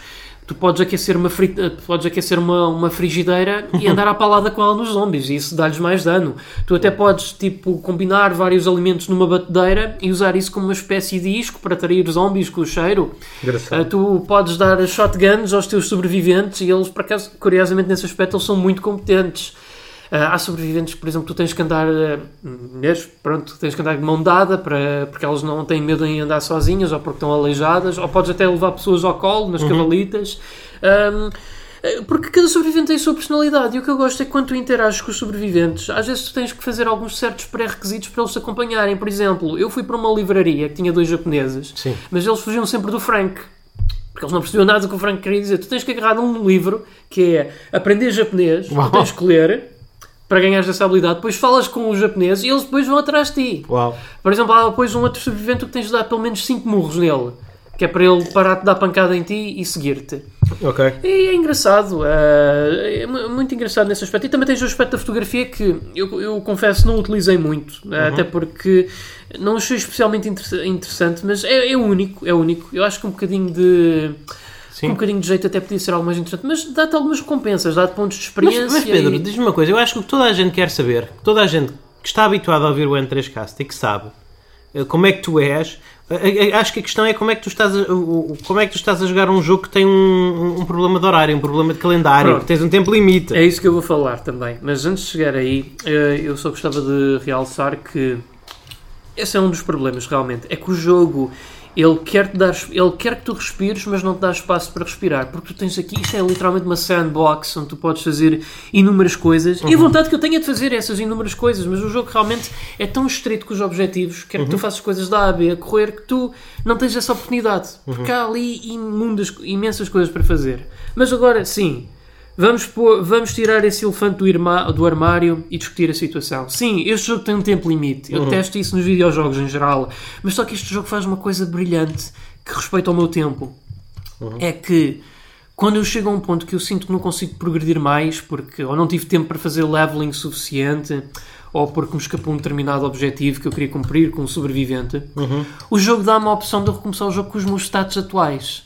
Tu podes aquecer uma, eh, podes aquecer uma, uma frigideira e andar à palada com ela nos zombies e isso dá-lhes mais dano. Tu até podes tipo, combinar vários alimentos numa batedeira e usar isso como uma espécie de isco para atrair zombies com o cheiro. Uh, tu podes dar shotguns aos teus sobreviventes e eles, por acaso, curiosamente, nesse aspecto, eles são muito competentes. Uh, há sobreviventes por exemplo, tu tens que andar, mulheres, pronto, tens que andar de mão dada para, porque elas não têm medo em andar sozinhas ou porque estão aleijadas, ou podes até levar pessoas ao colo, nas cavalitas. Um, uh, porque cada sobrevivente tem a sua personalidade e o que eu gosto é que quando tu interages com os sobreviventes, às vezes tu tens que fazer alguns certos pré-requisitos para eles te acompanharem. Por exemplo, eu fui para uma livraria que tinha dois japoneses, Sim. mas eles fugiam sempre do Frank. Porque eles não percebiam nada do que o Frank queria dizer. Tu tens que agarrar num livro que é aprender japonês, Uau. tu tens que ler para ganhares essa habilidade. Depois falas com os japoneses e eles depois vão atrás de ti. Uau. Por exemplo, há depois um outro sobrevivente que tens de dar pelo menos 5 murros nele. Que é para ele parar de dar pancada em ti e seguir-te. Ok. E é engraçado, eh, é mu- muito engraçado nesse aspecto. E também tens o aspecto da fotografia que eu, eu confesso não utilizei muito, eh, até porque não achei especialmente inter- interessante, mas é, é único, é único. Eu acho que um bocadinho de. Sim. Com um bocadinho de jeito até podia ser algo mais interessante, mas dá-te algumas recompensas, dá-te pontos de Mas, experiência. mas Pedro, e- diz-me uma coisa. Eu acho que o que toda a gente quer saber, toda a gente que está habituada a ouvir o N3Cast e que sabe eh, como é que tu és, eh, eh, acho que a questão é como é que tu estás a, como é que tu estás a jogar um jogo que tem um, um problema de horário, um problema de calendário, Pronto. que tens um tempo limite. É isso que eu vou falar também. Mas antes de chegar aí, eu só gostava de realçar que esse é um dos problemas realmente. É que o jogo ele quer, -te dar, ele quer que tu respires, mas não te dá espaço para respirar. Porque tu tens aqui, isto é literalmente uma sandbox onde tu podes fazer inúmeras coisas. E a vontade que eu tenho é de fazer essas inúmeras coisas, mas o jogo realmente é tão estrito com os objetivos, quer que tu faças coisas da A a B a correr, que tu não tens essa oportunidade. Porque há ali imundas, imensas coisas para fazer. Mas agora, sim, Vamos, pôr- vamos tirar esse elefante do, irma- do armário e discutir a situação. Sim, este jogo tem um tempo limite. Eu testo isso nos videojogos em geral. Mas só que este jogo faz uma coisa brilhante que respeita ao meu tempo. É que quando eu chego a um ponto que eu sinto que não consigo progredir mais, porque ou não tive tempo para fazer leveling suficiente, ou porque me escapou um determinado objetivo que eu queria cumprir com um sobrevivente, o jogo dá-me a opção de recomeçar o jogo com os meus status atuais.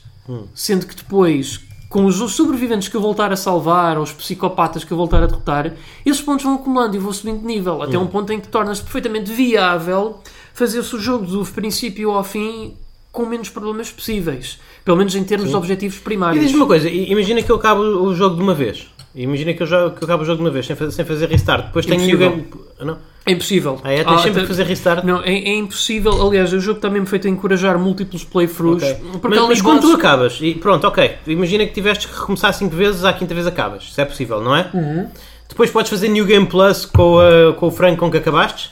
Sendo que depois, com os sobreviventes que eu voltar a salvar, ou os psicopatas que eu voltar a derrotar, esses pontos vão acumulando e vou subindo de nível, até um ponto em que torna-se perfeitamente viável fazer-se o jogo do princípio ao fim com menos problemas possíveis. Pelo menos em termos de objetivos E primários. diz-me uma coisa, imagina que eu acabo o jogo de uma vez. Imagina que eu, já, que eu acabo o jogo de uma vez, sem fazer, sem fazer restart. Depois tenho New Impossível. Game. Não? É impossível. Ah, é? Tens Ah, sempre que fazer restart. Não, é, é impossível. Aliás, o jogo está mesmo feito a encorajar múltiplos playthroughs. Ok. Porque Mas, mas quando tu acabas, e pronto, ok, imagina que tiveste que recomeçar 5 vezes, à quinta vez acabas. Isso é possível, não é? Uhum. Depois podes fazer New Game Plus com, a- com o frango com que acabaste?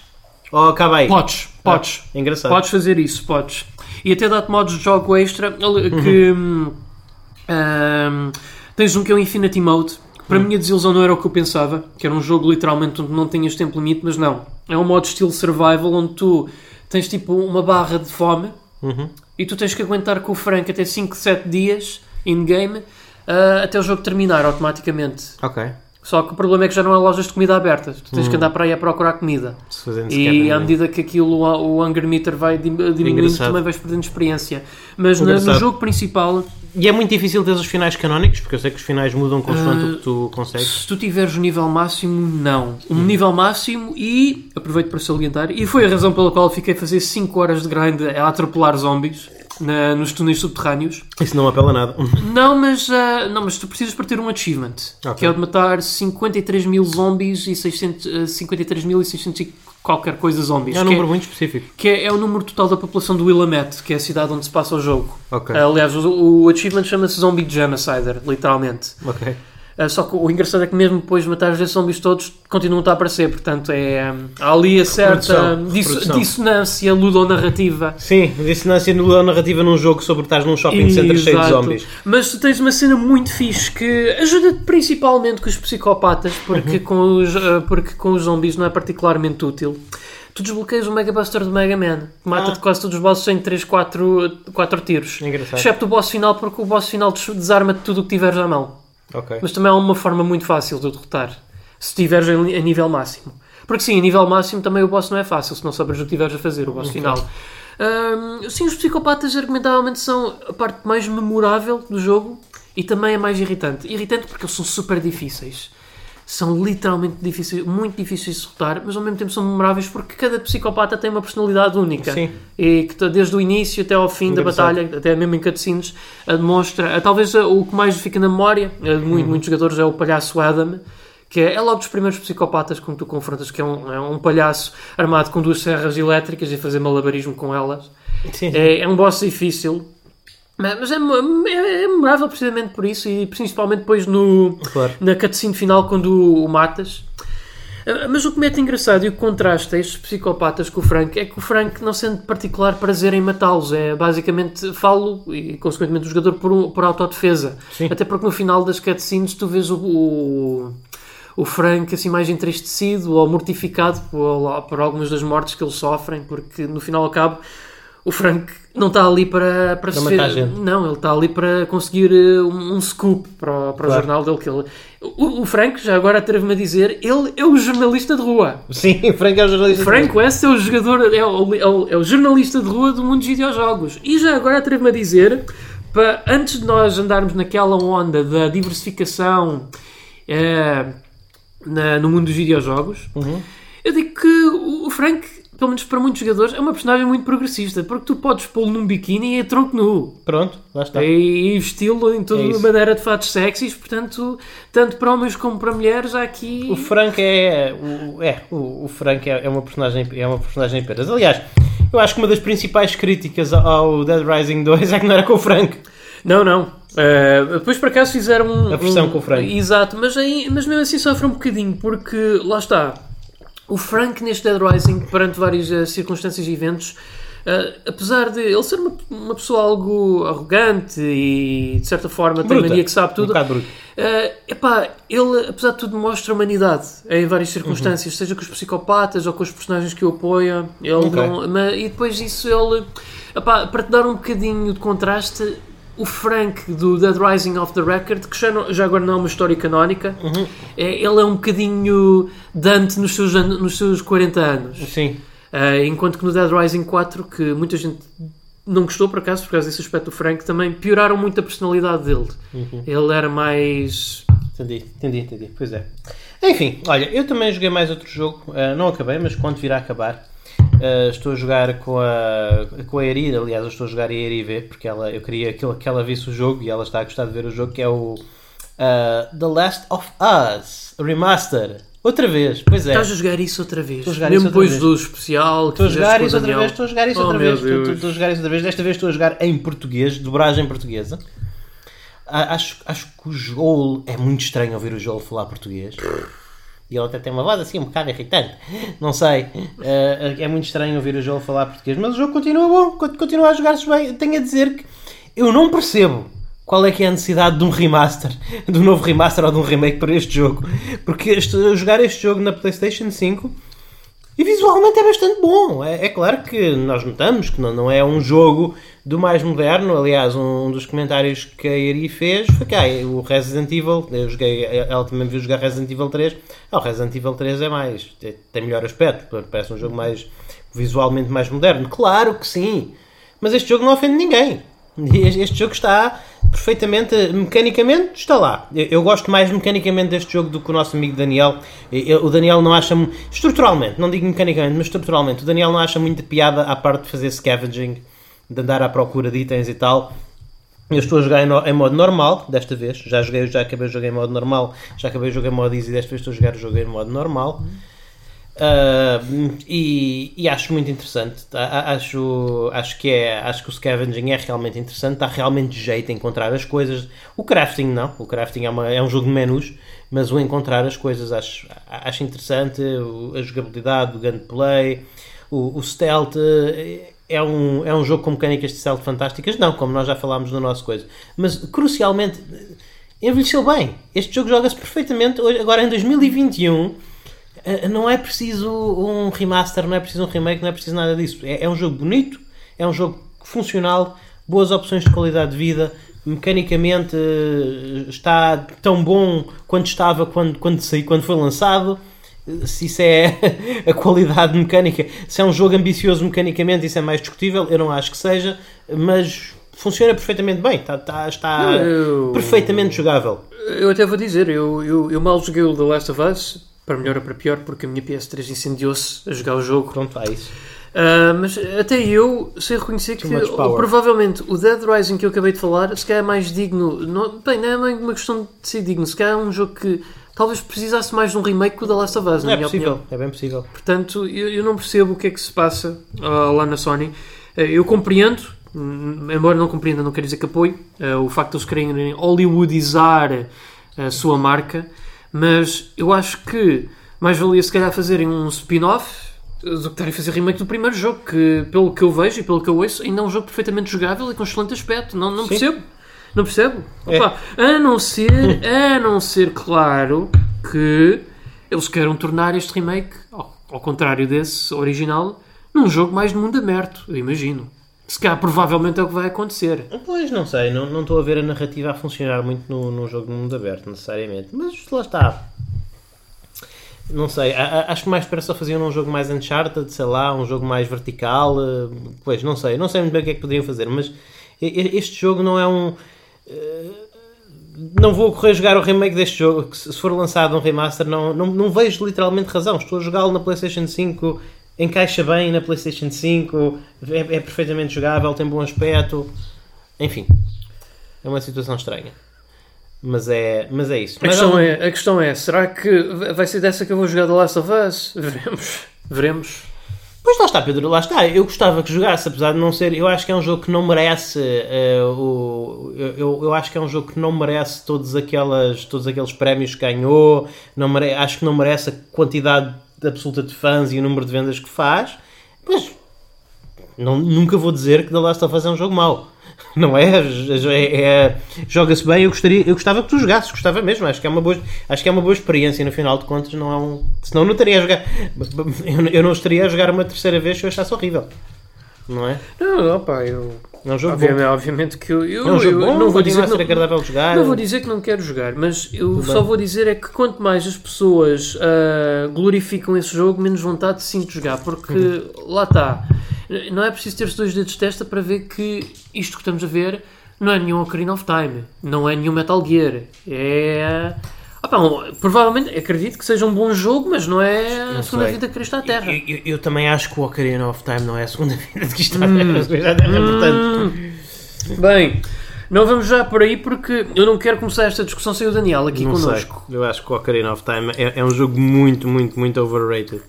Ou acaba aí? Podes, podes. Ah, engraçado. Podes fazer isso, podes. E até dá-te modos de jogo extra que hum, hum, tens um que é o Infinity Mode. Para a minha desilusão não era o que eu pensava, que era um jogo literalmente onde não tinhas tempo limite, mas não. É um modo estilo survival onde tu tens tipo uma barra de fome Uhum. e tu tens que aguentar com o Frank até 5, 7 dias in-game ah, até o jogo terminar automaticamente. Ok. Só que o problema é que já não há lojas de comida abertas. Tu tens que andar para aí a procurar comida. E à medida que aquilo, o hunger meter vai dim- diminuindo, também vais perdendo experiência. Mas na- no jogo principal, E é muito difícil ter os finais canónicos, porque eu sei que os finais mudam consoante Ah, o que tu consegues. se tu tiveres o nível máximo, não. Um nível máximo e, aproveito para salientar, e foi a razão pela qual fiquei a fazer 5 horas de grind a atropelar zombies na- nos túneis subterrâneos. Isso não apela a nada. Não, mas, ah, não, mas tu precisas para ter um achievement, Ok. que é o de matar 53 mil zombies e 600, ah, 53.600 e qualquer coisa zombies. É um que número muito específico. que é, é o número total da população do Willamette, que é a cidade onde se passa o jogo. Ok. Aliás, o, o achievement chama-se Zombie Genocider, literalmente. Ok. Uh, só que o engraçado é que mesmo depois de matar os zombies todos, continuam a aparecer. Portanto, é, um, há ali a certa Reprodução, disso- reprodução. dissonância ludonarrativa. Sim, dissonância no narrativa num jogo sobre estás num shopping center cheio de zombies. Mas tu tens uma cena muito fixe que ajuda principalmente com os psicopatas, porque, Uhum. com os, ah, porque com os zombies não é particularmente útil. Tu desbloqueias o Mega Buster do Mega Man, que mata-te Ah. quase todos os bosses em 3, 4, 4 tiros. Engraçado. Excepto o boss final, porque o boss final des- desarma-te tudo o que tiveres à mão. Ok. Mas também é uma forma muito fácil de o derrotar, se estiveres a nível máximo. Porque sim, a nível máximo também o boss não é fácil, se não souberes o que tiveres a fazer, o boss final. Ahm, sim, os psicopatas argumentavelmente são a parte mais memorável do jogo e também a mais irritante. Irritante porque eles são super difíceis. São literalmente difíceis, muito difíceis de derrotar, mas ao mesmo tempo são memoráveis porque cada psicopata tem uma personalidade única. Sim. E que desde o início até ao fim da batalha, até mesmo em cutscenes, demonstra. Talvez o que mais fica na memória de Uhum. muito- muitos jogadores é o palhaço Adam, que é, é logo dos primeiros psicopatas com que tu confrontas, que é um, é um palhaço armado com duas serras elétricas e fazer malabarismo com elas. Sim, sim. É, é um boss difícil, mas é, é, é memorável precisamente por isso e principalmente depois no, Claro. na cutscene final quando o, matas. Ah, Mas o que mete engraçado e o que contrasta estes psicopatas com o Frank é que o Frank não sente particular prazer em matá-los. É basicamente falo e consequentemente o jogador por, um- por autodefesa. Sim. Até porque no final das cutscenes tu vês o, o, o Frank assim mais entristecido ou mortificado por, por algumas das mortes que eles sofrem, porque no final ao cabo o Frank não está ali para, para, Para se matar gente. Não, ele está ali para conseguir eh, um, um scoop para, o- para o Claro. jornal dele. Que ele, o, o Frank, já agora atrevo-me a dizer, ele é o jornalista de rua. Sim, Frank é o jornalista. Frank West é o jogador, é o, é o- é o jornalista de rua do mundo dos videojogos. E já agora atrevo-me a dizer, para, antes de nós andarmos naquela onda da diversificação eh, na- no mundo dos videojogos, Uhum. eu digo que o o Frank, pelo menos para muitos jogadores, é uma personagem muito progressista, porque tu podes pô-lo num biquíni e é tronco nu. Pronto, lá está. E, e vesti-lo em É toda isso. maneira de fatos sexys, portanto, tanto para homens como para mulheres, há aqui. O Frank é. O, é, o, o Frank é, é uma personagem, é uma personagem apenas. Aliás, eu acho que uma das principais críticas ao Dead Rising 2 é que não era com o Frank. Não, não. Uh, depois por acaso fizeram um, A versão um- com o Frank. Exato, mas, aí, mas mesmo assim sofre um bocadinho, porque lá está. O Frank neste Dead Rising, perante várias uh, circunstâncias e eventos, uh, apesar de ele ser uma, uma pessoa algo arrogante e de certa forma tem Bruta. mania que sabe Um tudo, bruto. Uh, epá, ele, apesar de tudo, mostra humanidade em várias Uhum. circunstâncias, seja com os psicopatas ou com os personagens que o apoiam. Ele Ok. não, mas- e depois disso, ele, epá, para te dar um bocadinho de contraste, o Frank do Dead Rising of the Record, que já, não- já agora não é uma história canónica, Uhum. é, ele é um bocadinho Dante nos seus, nos seus 40 anos. Sim. Uh, enquanto que no Dead Rising 4, que muita gente não gostou por acaso, por causa desse aspecto do Frank, também pioraram muito a personalidade dele. Uhum. Ele era mais. Entendi, entendi, entendi. Pois é. Enfim, olha, eu também joguei mais outro jogo. ah, não acabei, mas quando vir a acabar, ah, estou a jogar com a, com a Eri. Aliás, eu estou a jogar a Eri ver, porque ela, eu queria que ela, que ela visse o jogo e ela está a gostar de ver o jogo, que é o ah, The Last of Us Remaster. Outra vez, pois é. Estás a jogar isso outra vez? Estou a jogar Mesmo depois vez. do especial. que Estou a jogar isso outra vez, estou a jogar isso Oh, outra vez, estou, estou- a jogar isso outra vez. Desta vez estou a jogar em português, dobragem portuguesa. Acho, acho que o Joel é muito estranho ouvir o Joel falar português. E ele até tem uma voz assim um bocado irritante. Não sei. Eh, é muito estranho ouvir o Joel falar português. Mas o jogo continua bom, con- continua a jogar-se bem. Tenho a dizer que eu não percebo qual é que é a necessidade de um remaster, de um novo remaster ou de um remake para este jogo. Porque este- jogar este jogo na PlayStation 5 e visualmente é bastante bom. É, é claro que nós notamos que não, não é um jogo do mais moderno. Aliás, um dos comentários que a Eri fez foi que ah, o Resident Evil, eu joguei, ela também viu jogar Resident Evil 3. Ah, o Resident Evil 3 é mais, tem- tem melhor aspecto, parece um jogo mais visualmente mais moderno. Claro que sim, mas este jogo não ofende ninguém. Este jogo está perfeitamente, mecanicamente, está lá. Eu, gosto mais mecanicamente deste jogo do que o nosso amigo Daniel. O Daniel não acha, estruturalmente, não digo mecanicamente, mas estruturalmente, o Daniel não acha muita piada à parte de fazer scavenging, de andar à procura de itens e tal. Eu estou a jogar em, no- em modo normal, desta vez. Já joguei, já acabei o jogo em modo normal, já acabei o jogo em modo easy, desta vez estou a jogar o jogo em modo normal. Uh, e, e acho muito interessante. A- Acho, acho, que é, acho que o scavenging é realmente interessante. Dá realmente jeito a encontrar as coisas. O crafting não. O crafting é, uma- é um jogo de menus. Mas o encontrar as coisas acho, acho interessante. A jogabilidade, o gameplay, o, o stealth. eh, É um, é um jogo com mecânicas de stealth fantásticas. Não, como nós já falámos no nosso coisa. Mas crucialmente envelheceu bem. Este jogo joga-se perfeitamente. Hoje- Agora em 2021. Uh, não é preciso um remaster, não é preciso um remake, não é preciso nada disso. É, é um jogo bonito, é um jogo funcional, boas opções de qualidade de vida, mecanicamente uh, está tão bom quanto estava quando, quando, saí, quando foi lançado. Uh, Se isso é a qualidade mecânica, se é um jogo ambicioso mecanicamente, isso é mais discutível. Eu não acho que seja, mas funciona perfeitamente bem, está, está, está Eu- perfeitamente jogável. Eu até vou dizer, eu, eu, eu mal joguei o The Last of Us, para melhor ou para pior, porque a minha PS3 incendiou-se a jogar o jogo. Pronto, há isso. Ah, mas até eu sei reconhecer que power. provavelmente o Dead Rising que eu acabei de falar, se calhar é mais digno. Não, bem, não é uma questão de ser digno, se calhar é um jogo que talvez precisasse mais de um remake que o The Last of Us, na É minha possível, opinião. é bem possível. Portanto, eu, eu não percebo o que é que se passa ah, lá na Sony. Ah, eu compreendo, hum, embora não compreenda, não quer dizer que apoio, ah, o facto de eles querem hollywoodizar a sua marca, mas eu acho que mais valia se calhar fazerem um spin-off do que estarem a fazer remake do primeiro jogo, que pelo que eu vejo e pelo que eu ouço, ainda é um jogo perfeitamente jogável e com excelente aspecto. Não, não Sim. percebo. Não percebo. É. Opa, a não ser, a não ser claro que eles queiram tornar este remake, ao, ao contrário desse original, num jogo mais de mundo aberto, eu imagino. Se calhar provavelmente é o que vai acontecer. Pois, não sei, não, estou a ver a narrativa a funcionar muito no, no jogo de mundo aberto, necessariamente. Mas lá está. Não sei, a- a- acho que mais depressa só faziam num jogo mais Uncharted, sei lá, um jogo mais vertical. eh, Pois, não sei, não sei muito bem o que é que poderiam fazer, mas este jogo não é um. Eh, Não vou correr jogar o remake deste jogo, que se for lançado um remaster, não, não, não vejo literalmente razão. Estou a jogá-lo na PlayStation 5, encaixa bem na PlayStation 5, é, é perfeitamente jogável, tem bom aspecto. Enfim, é uma situação estranha. Mas é, mas é isso. A Mas questão é, a questão é, será que vai ser dessa que eu vou jogar The Last of Us? Veremos. Veremos. Pois lá está, Pedro, lá está. Eu gostava que jogasse, apesar de não ser. Eu acho que é um jogo que não merece. eh, o, eu, eu acho que é um jogo que não merece todos, aquelas, todos aqueles prémios que ganhou. Não mere, acho que não merece a quantidade absoluta de fãs e o número de vendas que faz. Mas não, nunca vou dizer que The Last of Us é um jogo mau. Não é? É- é- Joga-se bem. Eu, gostaria, eu gostava que tu jogasses, gostava mesmo. Acho que, é uma boa, acho que é uma boa experiência. No final de contas, não é um. Senão não estaria a jogar. Eu, não estaria a jogar uma terceira vez se eu achasse horrível. Não é? Não, opa, eu... É um jogo Obviamente, obviamente que eu, eu, É um eu bom, não vou dizer a que ser não, agradável jogar. não vou dizer que não quero jogar, mas eu Tudo só bem. vou dizer é que quanto mais as pessoas ah, glorificam esse jogo, menos vontade sinto de jogar, porque Uhum. lá está. Não é preciso ter os dois dedos de testa para ver que isto que estamos a ver não é nenhum Ocarina of Time, não é nenhum Metal Gear. É. Opa, um- provavelmente acredito que seja um bom jogo, mas não é a Não segunda sei. vida que Cristo à Terra. Eu, eu- eu também acho que o Ocarina of Time não é a segunda vida de que está Hum. a Terra. Portanto, Bem, não vamos já por aí porque eu não quero começar esta discussão sem o Daniel aqui não sei. connosco. Eu acho que o Ocarina of Time é, é um jogo muito, muito, muito overrated.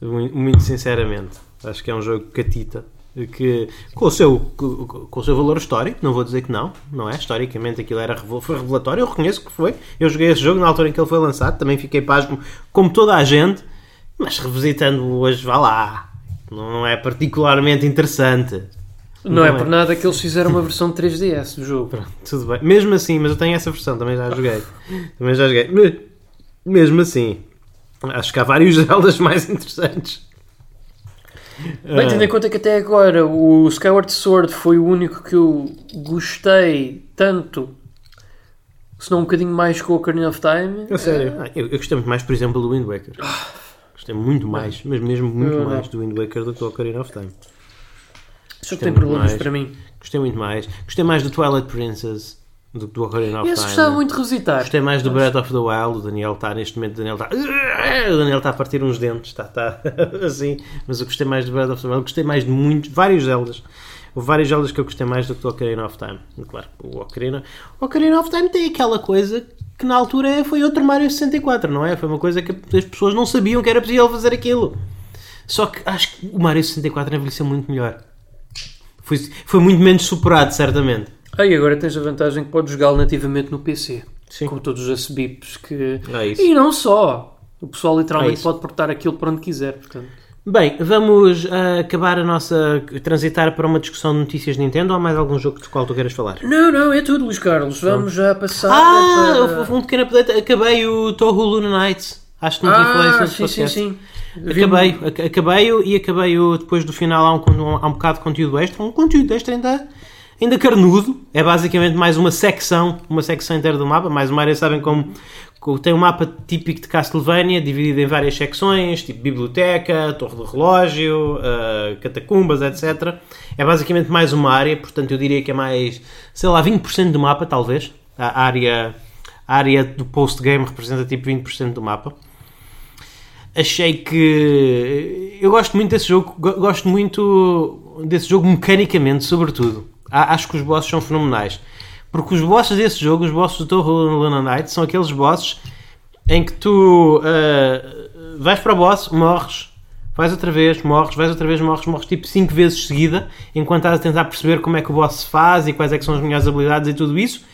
Muito, muito sinceramente. Acho que é um jogo catita. Que, com, o seu, com, o seu valor histórico, não vou dizer que não, não é? Historicamente aquilo era, foi revelatório, eu reconheço que foi. Eu joguei esse jogo na altura em que ele foi lançado, também fiquei pasmo, como toda a gente, mas revisitando-o hoje, vá lá, não é particularmente interessante. Não, é Não é. por nada que eles fizeram uma versão 3DS do jogo. Pronto, tudo bem. Mesmo assim, mas eu tenho essa versão, também já joguei. Também já joguei. Me- Mesmo assim, acho que há vários Zeldas mais interessantes. Bem, tendo em conta que até agora o Skyward Sword foi o único que eu gostei tanto, se não um bocadinho mais com o Ocarina of Time. A sério. Ah, eu, eu gostei muito mais, por exemplo, do Wind Waker. Gostei muito mais, mas mesmo muito não. mais do Wind Waker do que do Ocarina of Time. Isso Gostei tem problemas mais. para mim. Gostei muito mais. Gostei mais do Twilight Princess do que do Ocarina of Esse Time. gostava muito de revisitar. Gostei mais do Breath of the Wild. O Daniel está, neste momento, o Daniel está. O Daniel está a partir uns dentes, está, está assim. Mas eu gostei mais do Breath of the Wild. Gostei mais de muitos, vários Zeldas. Houve várias jogos que eu gostei mais do que o Ocarina of Time. Claro, o Ocarina, o Ocarina of Time tem aquela coisa que na altura foi outro Mario 64, não é? Foi uma coisa que as pessoas não sabiam que era possível fazer aquilo. Só que acho que o Mario 64 envelheceu muito melhor. Foi, foi muito menos superado, certamente. Ah, e agora tens a vantagem que podes jogá-lo nativamente no PC. Sim. Com todos os SBIPs que. É isso. E não só. O pessoal É literalmente isso. pode portar aquilo para onde quiser. Portanto. Bem, vamos ah, acabar a nossa. transitar para uma discussão de notícias de Nintendo ou há mais algum jogo do qual tu queiras falar? Não, não, é tudo, Luís Carlos. Vamos já passar. Ah, para... um pequeno update. Acabei o Toho Luna Nights. Acho que não tinha falado isso Ah, sim, sim, podcast. sim. Acabei, ac- acabei e acabei o, depois do final há um, há um bocado de conteúdo extra. Um conteúdo extra ainda, ainda carnudo. É basicamente mais uma secção, uma secção inteira do mapa. Mais uma área, sabem como, como tem um mapa típico de Castlevania, dividido em várias secções, tipo biblioteca, torre do relógio, ah, catacumbas, etc. É basicamente mais uma área, portanto eu diria que é mais, sei lá, 20% do mapa, talvez. A área, a área do post-game representa tipo 20% do mapa achei que eu gosto muito desse jogo, go- gosto muito desse jogo mecanicamente, sobretudo. Acho que os bosses são fenomenais. Porque os bosses desse jogo, os bosses do Torre Luna Knight, são aqueles bosses em que tu ah, vais para o boss, morres, vais outra vez, morres, vais outra vez, morres, morres tipo 5 vezes seguida, enquanto estás a tentar perceber como é que o boss se faz e quais é que são as melhores habilidades e tudo isso.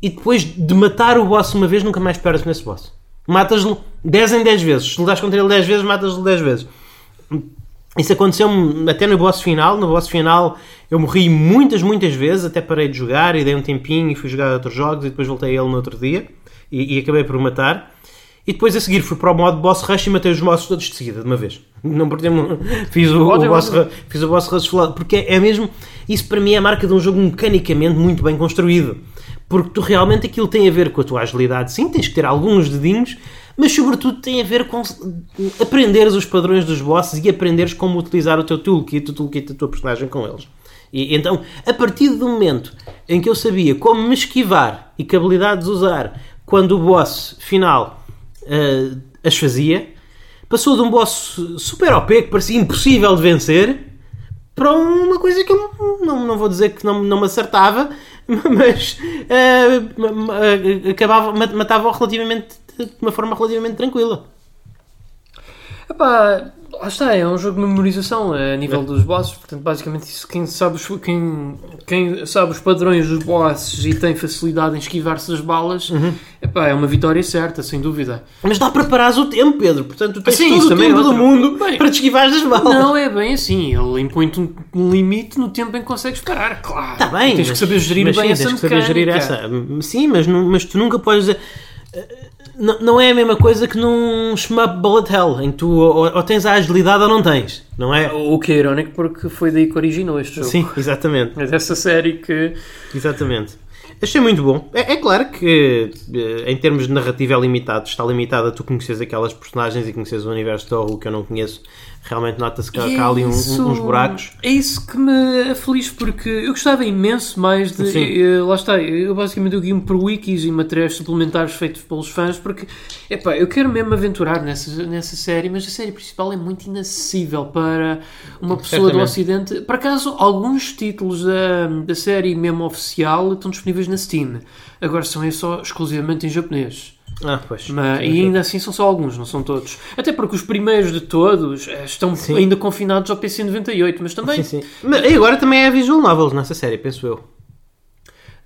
E depois de matar o boss uma vez, nunca mais perdes nesse boss. Matas-lo 10 em 10 vezes. Se lutares contra ele 10 vezes, matas-lo 10 vezes. Isso aconteceu-me até no boss final. No boss final eu morri muitas, muitas vezes. Até parei de jogar e dei um tempinho e fui jogar outros jogos e depois voltei a ele no outro dia. E, e acabei por matar. E depois a seguir fui para o modo boss rush e matei os bosses todos de seguida, de uma vez. Não perdi fiz o, o boss, ótimo. ru- fiz o boss rush. Porque é mesmo. Isso para mim é a marca de um jogo mecanicamente muito bem construído. Porque tu realmente aquilo tem a ver com a tua agilidade. Sim, tens que ter alguns dedinhos, mas sobretudo tem a ver com aprenderes os padrões dos bosses e aprenderes como utilizar o teu toolkit, o toolkit da tua personagem com eles. E então, a partir do momento em que eu sabia como me esquivar e que habilidades usar quando o boss final ah, as fazia, passou de um boss super OP que parecia impossível de vencer para uma coisa que eu não, não vou dizer que não, não me acertava, mas ma- ma- eh, acabava, ma- matava relativamente de uma forma relativamente tranquila. Epá, lá está, é um jogo de memorização a nível dos bosses, portanto, basicamente, isso, quem, sabe os, quem, quem sabe os padrões dos bosses e tem facilidade em esquivar-se das balas, Uhum. epá, é uma vitória certa, sem dúvida. Mas dá para parares o tempo, Pedro. Portanto, tu tens Sim, todo o é tempo do outra. mundo Bem, para te esquivares das balas. Não é bem assim, ele impõe-te um, limite no tempo em que consegues parar, claro. Está Tá bem. Tens mas- que saber gerir bem sim, essa tens que saber gerir essa. Sim, mas, mas tu nunca podes dizer. Não, é a mesma coisa que num shmup bullet hell, em que tu ou, ou tens a agilidade ou não tens, não é? O que é irónico porque foi daí que originou este jogo. Sim, exatamente. É dessa série que. Exatamente. Achei muito bom. É, é claro que, eh, em termos de narrativa, é limitado. Está limitado a tu conheces aquelas personagens e conheces o universo de Torro que eu não conheço. Realmente nota-se que há E há ali isso- uns buracos. É isso que me aflige, porque eu gostava imenso mais de. Sim. eh, lá está, eu basicamente eu guio-me por wikis e materiais suplementares feitos pelos fãs, porque epá, eu quero mesmo aventurar nessa, nessa série, mas a série principal é muito inacessível para uma pessoa do Certamente. Ocidente. Por acaso, alguns títulos da, da série mesmo oficial estão disponíveis na Steam. Agora são só exclusivamente em japonês. Ah, pois. Mas- Sim, e sim. ainda assim são só alguns, não são todos. Até porque os primeiros de todos eh, estão Sim. ainda confinados ao PC 98, mas também Sim, sim. Mas, agora também é visual novels nessa série, penso eu.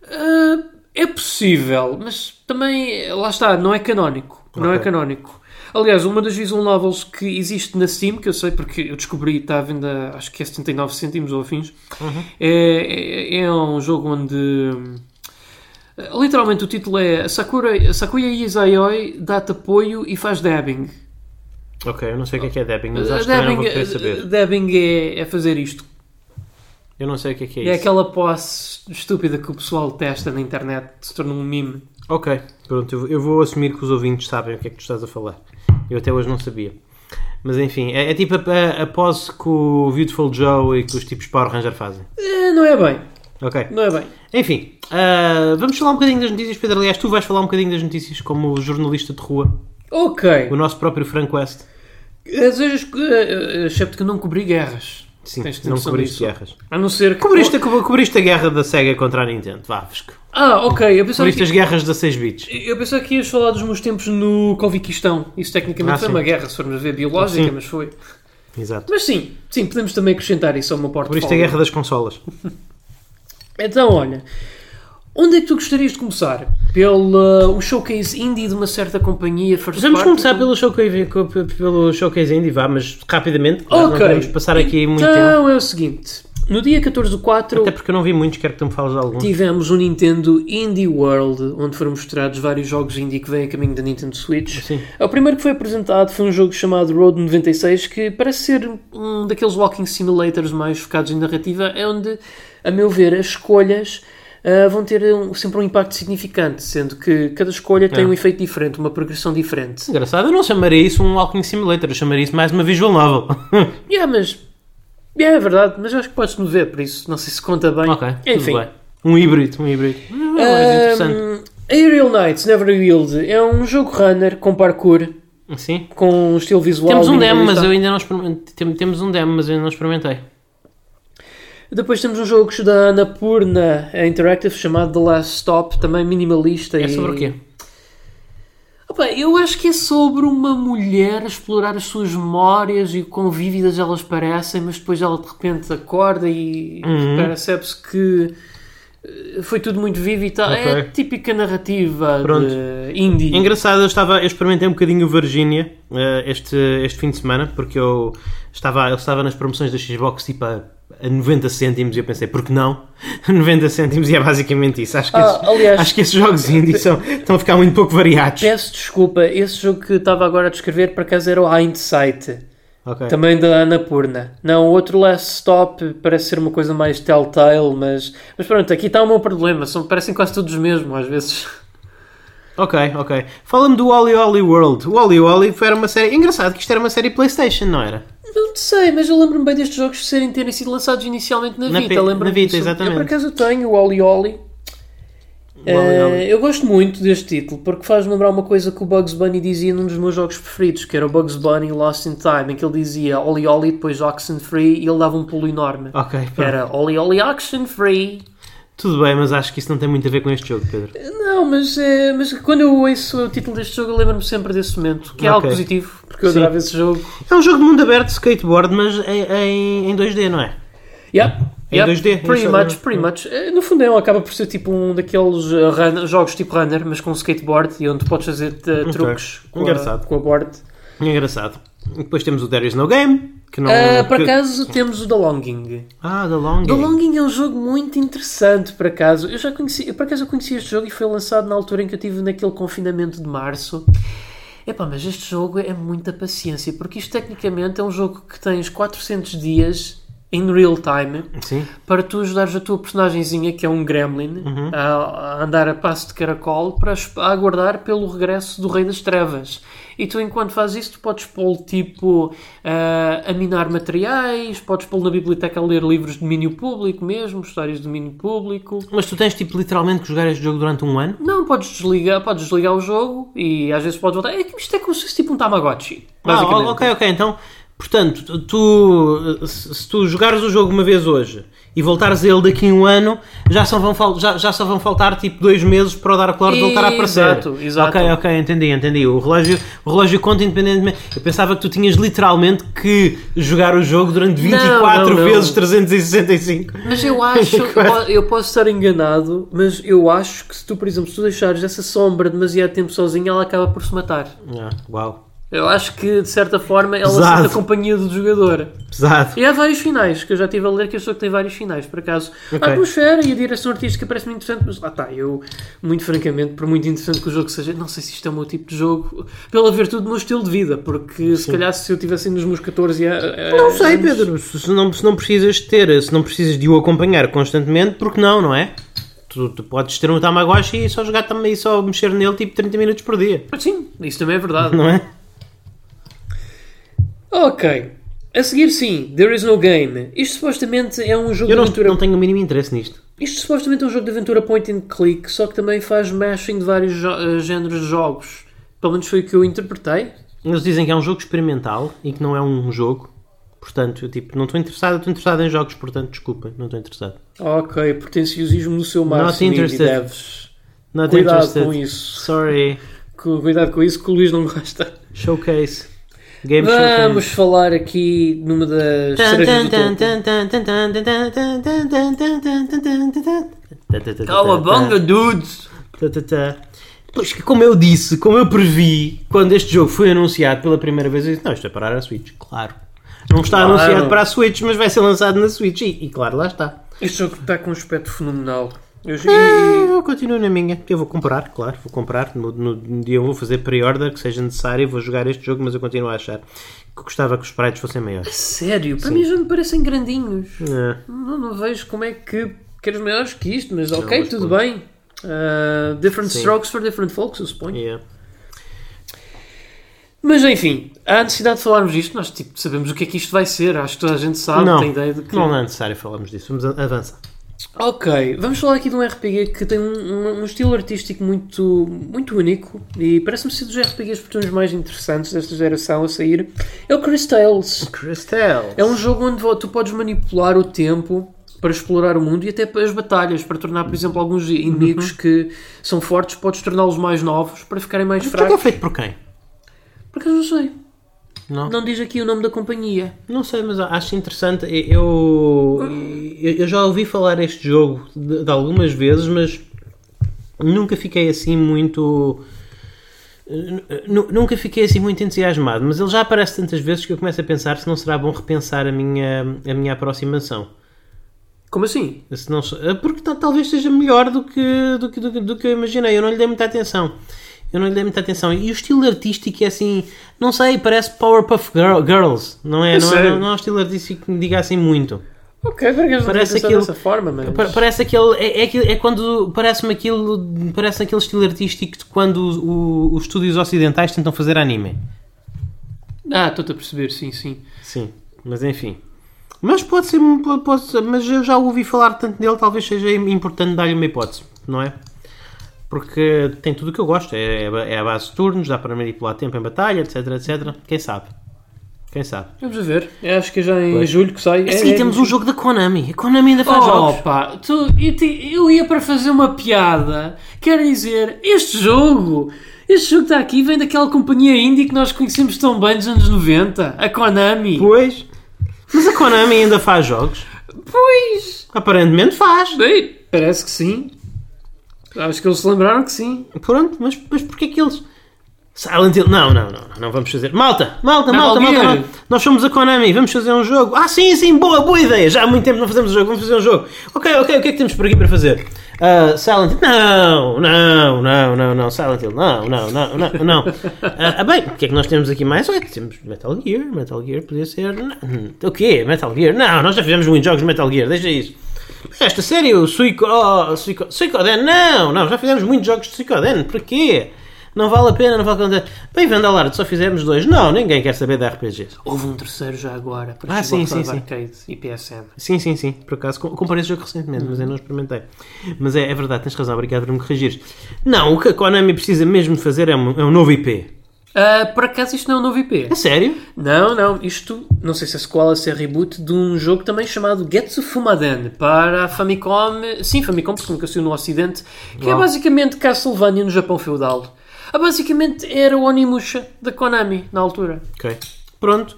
ah, é possível, mas também lá está, não é canónico. Não é canónico. Aliás, uma das visual novels que existe na Steam, que eu sei porque eu descobri, está à venda, acho que é 79 cêntimos ou afins, Uhum. é, é, é um jogo onde hum, literalmente o título é Sakura, Sakuya Izayoi dá-te apoio e faz dabbing. Ok, eu não sei o que é que é dabbing, mas acho que também não dabbing, vou uh, saber. dabbing é, é fazer isto. Eu não sei o que é que é É, isso. aquela posse estúpida que o pessoal testa na internet, se torna um meme. Ok, pronto, eu vou- eu vou assumir que os ouvintes sabem o que é que tu estás a falar. Eu até hoje não sabia. Mas enfim, é, é tipo a, a, a pose que o Beautiful Joe e que os tipos Power Ranger fazem. É, não é bem, Ok. não é bem. Enfim, ah, vamos falar um bocadinho das notícias, Pedro. Aliás, tu vais falar um bocadinho das notícias como jornalista de rua, Ok. o nosso próprio Frank West. Que, eh, excepto que não cobri guerras. Sim, Tens ter não cobriste disso. guerras. A não ser que. Cobriste, co- cobriste a guerra da SEGA contra a Nintendo, vá, Vasco. Ah, ok. Eu Cobriste as que, guerras da 6 bits. eu pensava que ias falar dos meus tempos no Coviquistão. Isso tecnicamente Ah, foi sim. uma guerra, se formos ver biológica, Sim. mas foi. Exato. Mas sim, sim, podemos também acrescentar isso ao meu portfólio. Cobriste a guerra das consolas. Então, olha, onde é que tu gostarias de começar? Pelo o showcase indie de uma certa companhia first Vamos party? começar pelo showcase, pelo showcase indie, vá, mas rapidamente. claro, Ok. Não vamos passar aqui muito tempo. Então é o seguinte, no dia 14 do 4 Até porque eu não vi muitos, quero que tu me fales de alguns. tivemos o Nintendo Indie World, onde foram mostrados vários jogos indie que vêm a caminho da Nintendo Switch. Sim. O primeiro que foi apresentado foi um jogo chamado Road 96, que parece ser um daqueles walking simulators mais focados em narrativa, é onde, a meu ver, as escolhas ah, vão ter um- sempre um impacto significante, sendo que cada escolha tem É. um efeito diferente, uma progressão diferente. Engraçado, eu não chamaria isso um Walking Simulator, eu chamaria isso mais uma visual novel. Yeah, mas... Yeah, é verdade, mas eu acho que podes-me ver, por isso não sei se conta bem. ok, Enfim. tudo bem. Um híbrido, um híbrido. Hum, mas interessante. Um, Aerial Knights Never Yield é um jogo runner com parkour, Sim. com um estilo visual. Temos um demo, mas eu ainda não experimentei. Tem- Temos um demo, mas eu ainda não experimentei. Depois temos um jogo da Annapurna Interactive chamado The Last Stop, também minimalista. É e... sobre o quê? Opa, eu acho que é sobre uma mulher a explorar as suas memórias e quão vívidas elas parecem, mas depois ela de repente acorda e Uhum. percebe-se que eh, foi tudo muito vivo e tal. É Ok. a típica narrativa Pronto. de indie. Engraçado, eu, estava, eu experimentei um bocadinho o Virginia eh, este, este fim de semana, porque eu estava, eu estava nas promoções da Xbox tipo a, a 90 cêntimos e eu pensei, por que não? 90 cêntimos e é basicamente isso. Acho que, Ah, esses, aliás- acho que esses jogos indie são, estão a ficar muito pouco variados. Peço desculpa, esse jogo que estava agora a descrever por acaso era o Hindsight. Ok. Também da Annapurna. Não, o outro Last Stop parece ser uma coisa mais telltale, mas, mas pronto, aqui está o meu problema. São, parecem quase todos os mesmos, às vezes. Ok, ok. Fala-me do Oli Oli World. O Oli Oli era uma série. Engraçado que isto era uma série PlayStation, não era? Não sei, mas eu lembro-me bem destes jogos serem terem sido lançados inicialmente na, Na Vita. Lembro-me na Vita, disso. exatamente. Eu por acaso tenho o Oli Oli. O Oli Oli. eu gosto muito deste título porque faz-me lembrar uma coisa que o Bugs Bunny dizia num dos meus jogos preferidos, que era o Bugs Bunny Lost in Time, em que ele dizia Oli Oli, depois Oxenfree e ele dava um pulo enorme. Ok, Que pronto. era Oli Oli Oxenfree. Tudo bem, mas acho que isso não tem muito a ver com este jogo, Pedro. Não, mas, é, mas quando eu ouço o título deste jogo, eu lembro-me sempre desse momento, que é algo Ok. positivo, porque eu Sim. adorava esse jogo. É um jogo de mundo aberto, skateboard, mas em, em, em 2D, não é? Yep. Em 2D, Pretty isso, much, é. pretty much. No fundo, é, acaba por ser tipo um daqueles eh, jogos tipo runner, mas com skateboard e onde podes fazer eh, truques com a, com a board. Engraçado. Depois temos o There Is No Game, que não... Ah, por que- acaso temos o The Longing. Ah, The Long The. Longing é um jogo muito interessante, por acaso. Eu já conheci, eu, por acaso eu conheci este jogo e foi lançado na altura em que eu estive naquele confinamento de março. Epá, mas este jogo é muita paciência, porque isto tecnicamente é um jogo que tens 400 dias em real time Sim. para tu ajudares a tua personagenzinha, que é um gremlin, a, a andar a passo de caracol para aguardar pelo regresso do Rei das Trevas. E tu, enquanto fazes isso, tu podes pô-lo tipo ah, a minar materiais, podes pô-lo na biblioteca a ler livros de domínio público mesmo, histórias de domínio público. Mas tu tens, tipo, literalmente que jogar este jogo durante um ano? Não, podes desligar, podes desligar o jogo e às vezes podes voltar. É que isto é como se fosse tipo um Tamagotchi. Ah, ok, ok. Então, portanto, tu, se tu jogares o jogo uma vez hoje e voltares a ele daqui a um ano, já só vão, já, já só vão faltar, tipo, dois meses para o Dark Lord voltar a aparecer. Exato, exato. Ok, ok, entendi, entendi. O relógio, o relógio conta independentemente. Eu pensava que tu tinhas literalmente que jogar o jogo durante 24 não, não. vezes 365. Mas eu acho, eu posso estar enganado, mas eu acho que se tu, por exemplo, se tu deixares essa sombra demasiado tempo sozinha, ela acaba por se matar. Ah, uau. Eu acho que, de certa forma, ela Pesado. sente a companhia do jogador. Pesado. E há vários finais, que eu já estive a ler que este jogo tem vários finais, por acaso. Ok. A atmosfera e a direção artística parece-me interessante, mas lá está, eu, muito francamente, por muito interessante que o jogo seja, não sei se isto é o meu tipo de jogo, pela virtude do meu estilo de vida, porque se calhar se eu tivesse nos meus 14 anos... Não sei, Pedro. Se não, se não precisas de ter, se não precisas de o acompanhar constantemente, porque não, não é? Tu, tu podes ter um Tamagotchi e só jogar também e só mexer nele tipo 30 minutos por dia, Sim, isso também é verdade. não é? Ok. A seguir, sim, There is no game. Isto supostamente é um jogo Eu de não, aventura. não tenho o mínimo interesse nisto. Isto supostamente é um jogo de aventura point and click, só que também faz mashing de vários eh, géneros de jogos. Pelo menos foi o que eu interpretei. Eles dizem que é um jogo experimental e que não é um jogo. Portanto, eu tipo, não estou interessado, estou interessado em jogos, portanto, desculpem, não estou interessado. Ok, pretenciosismo no seu máximo e deves. Not Cuidado interested. com isso. Sorry. Cu- Cuidado com isso que o Luís não gosta. Showcase. Game Vamos Showcase. falar aqui numa das cerejas do. Calabanga, dudes! Tá, tá, tá. Pois, como eu disse, como eu previ, quando este jogo foi anunciado pela primeira vez, eu disse, não, isto é para a Switch, claro. Não está Claro. anunciado para a Switch, mas vai ser lançado na Switch. E, e claro, lá está. Este jogo está com um aspecto fenomenal. Eu, Ah, Eu continuo na minha. Eu vou comprar, claro, vou comprar. No, no- dia eu vou fazer pre-order, que seja necessário, vou jogar este jogo, mas eu continuo a achar que gostava que os sprites fossem maiores. sério, para mim já me parecem grandinhos. É. Não, não vejo como é que queres maiores que isto, mas ok, mas tudo pronto. bem. Uh, different Sim. strokes for different folks, eu suponho. Yeah. Mas enfim, há necessidade de falarmos disto. Nós tipo, sabemos o que é que isto vai ser. Acho que toda a gente sabe, Não, tem ideia de que. não é necessário falarmos disso. Vamos avançar. Ok, vamos falar aqui de um RPG que tem um, um- estilo artístico muito, muito único e parece-me ser dos RPGs por uns mais interessantes desta geração a sair. É o Crystals. Crystal. É um jogo onde tu podes manipular o tempo para explorar o mundo e até para as batalhas, para tornar, por exemplo, alguns inimigos que são fortes, podes torná-los mais novos para ficarem mais Isto é é fracos. feito por quem? Porque eu não sei. Não? Não diz aqui o nome da companhia. Não sei, mas acho interessante. Eu, eu, eu já ouvi falar este jogo de, de algumas vezes, mas nunca fiquei assim muito. nu- Nunca fiquei assim muito entusiasmado, mas ele já aparece tantas vezes que eu começo a pensar se não será bom repensar a minha, a minha aproximação. Como assim? Se não, porque tal- talvez seja melhor do que, do, que, do, que- do que eu imaginei. Eu não lhe dei muita atenção. Eu não lhe dei muita atenção. E o estilo artístico é assim, não sei, parece Powerpuff Girl- Girls, não é? É Não é, não é um estilo artístico que me diga assim muito. Ok, porque Parece aquilo dessa forma, mas... Pa- Parece aquele. É, é, é quando. Parece-me aquilo. Parece aquele estilo artístico de quando o- o- os estúdios ocidentais tentam fazer anime. Ah, estou-te a perceber, sim, sim. Sim, mas enfim. Mas pode ser. pode- pode ser- mas eu já ouvi falar tanto dele, talvez seja importante dar-lhe uma hipótese, não é? Porque tem tudo o que eu gosto. É, é a base de turnos, dá para manipular tempo em batalha, etc, etc. Quem sabe? Quem sabe? Vamos a ver. Eu acho que é já em Pois. julho que sai. Sim, temos um jogo da Konami. A Konami ainda faz jogos. Opa, tu, eu, te- eu ia para fazer uma piada. Quero dizer, este jogo, este jogo está aqui, vem daquela companhia indie que nós conhecemos tão bem dos anos 90, a Konami. Pois. Mas a Konami ainda faz jogos. Pois, Aparentemente faz. bem, parece que sim. Acho que eles se lembraram que sim. Pronto, mas, mas porquê que eles. Silent Hill. Não, não, não, não, não vamos fazer. Malta, malta, Metal malta, malta, malta. Nós somos a Konami, vamos fazer um jogo. Ah, sim, sim, boa, boa ideia. Já há muito tempo não fazemos um jogo, vamos fazer um jogo. Ok, ok, o que é que temos por aqui para fazer? Ah, Silent Hill. Não, não, não, não, não. Silent Hill. Não, não, não, não, não. Ah, ah, bem, o que é que nós temos aqui mais? Olha, temos Metal Gear. Metal Gear podia ser. Não, o quê? Metal Gear? Não, nós já fizemos muitos jogos de Metal Gear, deixa isso. Esta sério, Suico, oh, Suico, Suicoden, não, não, já fizemos muitos jogos de Suicoden, porquê? Não vale a pena, não vale a pena. Bem-vindo ao Lard, só fizemos dois. Não, ninguém quer saber de RPGs. Houve um terceiro já agora, para Ah, sim, sim, sim. Arcade e PSN. Sim, sim, sim, por acaso com- comprei esse jogo recentemente, mas eu não experimentei. Mas é, é verdade, tens razão, obrigado por me corrigires. Não, o que a Konami precisa mesmo de fazer é um, é um novo IP. Ah, por acaso isto não é um novo IP? É sério? Não, não, isto não sei se é sequela, se é reboot de um jogo também chamado Getsu Fumaden para a Famicom, sim, Famicom, porque nunca saiu no Ocidente, que é Uau. basicamente Castlevania no Japão feudal. Ah, basicamente era o Onimusha da Konami na altura. Ok. Pronto.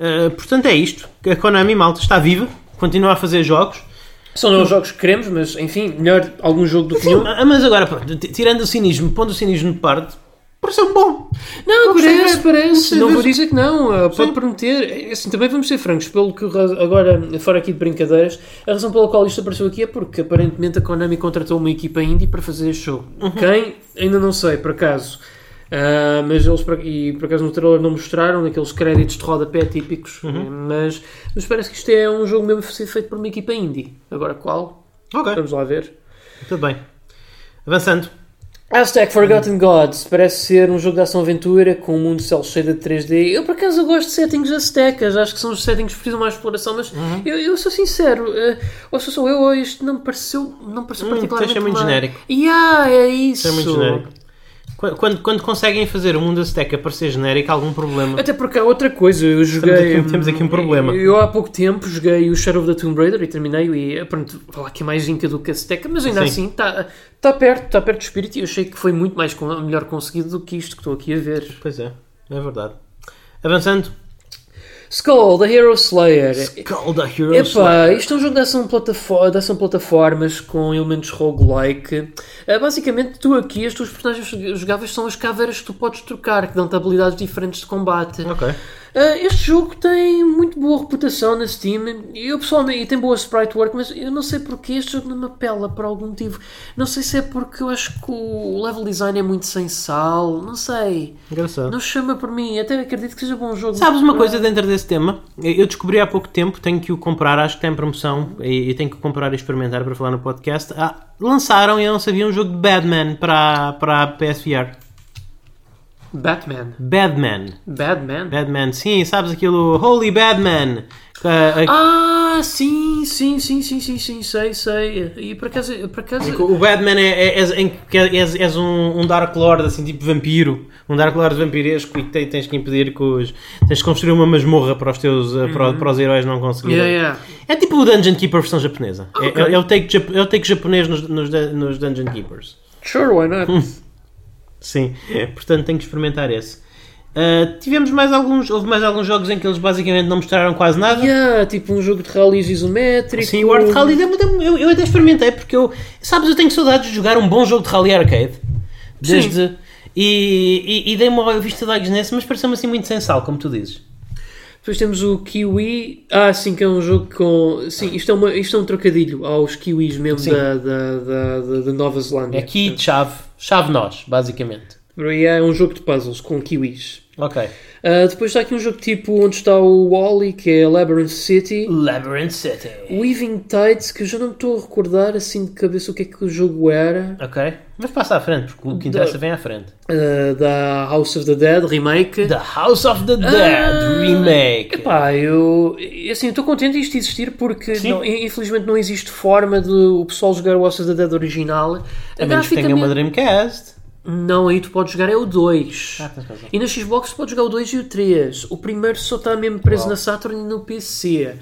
Uh, portanto, é isto. A Konami, malta, está viva, continua a fazer jogos. São não os jogos que queremos, mas enfim, melhor algum jogo do que nenhum. Ah, Mas agora, pronto, tirando o cinismo, pondo o cinismo de parte, pareceu bom. Não, gostei parece, parece. Não ver. vou dizer que não. Pode Sim. prometer. É Assim, também vamos ser francos. Pelo que ra- agora, fora aqui de brincadeiras, a razão pela qual isto apareceu aqui é porque aparentemente a Konami contratou uma equipa indie para fazer este jogo. Uhum. Quem? Ainda não sei, por acaso. Ah, mas eles, por- e por acaso no trailer não mostraram aqueles créditos de rodapé típicos. Uhum. Mas, mas parece que isto é um jogo mesmo feito por uma equipa indie. Agora qual? Ok, Vamos lá ver. tudo bem. Avançando. Aztec Forgotten Gods parece ser um jogo de ação-aventura com um mundo cel shaded de 3D. Eu por acaso eu gosto de settings aztecas, acho que são os settings que precisam mais de exploração, mas Uhum. eu, eu sou sincero, eh, ou sou só eu ou isto não me pareceu, não me pareceu Hum, particularmente. deixa muito uma- genérico. Yeah, é isso. Isso é muito genérico. Qu- Quando, quando conseguem fazer o mundo Azteca parecer genérico, há algum problema. Até porque há outra coisa, eu joguei. aqui- temos aqui um problema. Eu há pouco tempo joguei o Shadow of the Tomb Raider e terminei e pronto, vou falar que é mais Inca do que Azteca, mas ainda Sim. assim está tá perto, está perto do espírito e eu achei que foi muito mais melhor conseguido do que isto que estou aqui a ver. Pois é, é verdade. Avançando. Skull, The Hero Slayer. Skull the Heroes. Epá, isto é um jogo de ação, de ação plataformas com elementos roguelike. Ah, basicamente, tu aqui, as tuas personagens jogáveis são as caveiras que tu podes trocar, que dão-te habilidades diferentes de combate. Ok. Ah, este jogo tem muito boa reputação na Steam. Eu pessoalmente, e tem boa sprite work, mas eu não sei porque este jogo não me apela por algum motivo. Não sei se é porque eu acho que o level design é muito sem sal, não sei. Engraçado. Não chama por mim, até acredito que seja bom jogo. Sabes uma coisa dentro desse tema? Eu descobri há pouco tempo, tenho que o comprar, acho que tem promoção e, e tenho que o comprar e experimentar para falar no podcast. Ah, lançaram e eu não sabia um jogo de Badman para, para a PSVR. Batman. Badman. Badman? Badman, sim, sabes aquilo Holy Badman. Ah, Ah, sim, sim, sim, sim, sim, sim, sei, sei. E por acaso, por acaso... O Batman é, é, que és, és um, um Dark Lord, assim, tipo vampiro. Um Dark Lord vampiresco e te- tens que impedir que os. Tens que construir uma masmorra para os teus. eh, para, para os heróis não conseguirem. Yeah, yeah. É tipo o Dungeon Keeper versão japonesa. É- Ok. É, é o take, é o take japonês nos, nos, nos Dungeon Keepers. Sure, why not? Sim, portanto tenho que experimentar esse. Ah, tivemos mais alguns. Houve mais alguns jogos em que eles basicamente não mostraram quase nada. Yeah, tipo um jogo de rallies isométrico. Sim, o Art Rally deu- eu, eu até experimentei porque eu. Sabes, eu tenho saudades de jogar um bom jogo de rally arcade. Desde. E, e, e dei uma vista de olhos nesse, mas pareceu-me assim muito sem sal, como tu dizes. Depois temos o Kiwi. Ah, sim, que é um jogo com. Sim, isto é, uma, isto é um trocadilho aos Kiwis mesmo Sim. da, da, da, da- da Nova Zelândia. É aqui, chave, chave nós, basicamente. É um jogo de puzzles com Kiwis. Ok. Ah, depois está aqui um jogo tipo onde está o Wally, que é Labyrinth City. Labyrinth City. Weaving Tides, que eu já não me estou a recordar assim de cabeça o que é que o jogo era. Ok. Mas passa à frente, porque o que interessa vem à frente. Ah, da House of the Dead Remake. The House of the Dead Ah, Remake. Epá, eu assim, estou contente disto existir porque não- infelizmente não existe forma de o pessoal jogar o House of the Dead original. A menos que tenha uma Dreamcast. Não, aí tu podes jogar é o 2. Ah, tens razão. E na Xbox tu podes jogar o 2 e o 3. O primeiro só está mesmo preso Uau. na Saturn e no PC.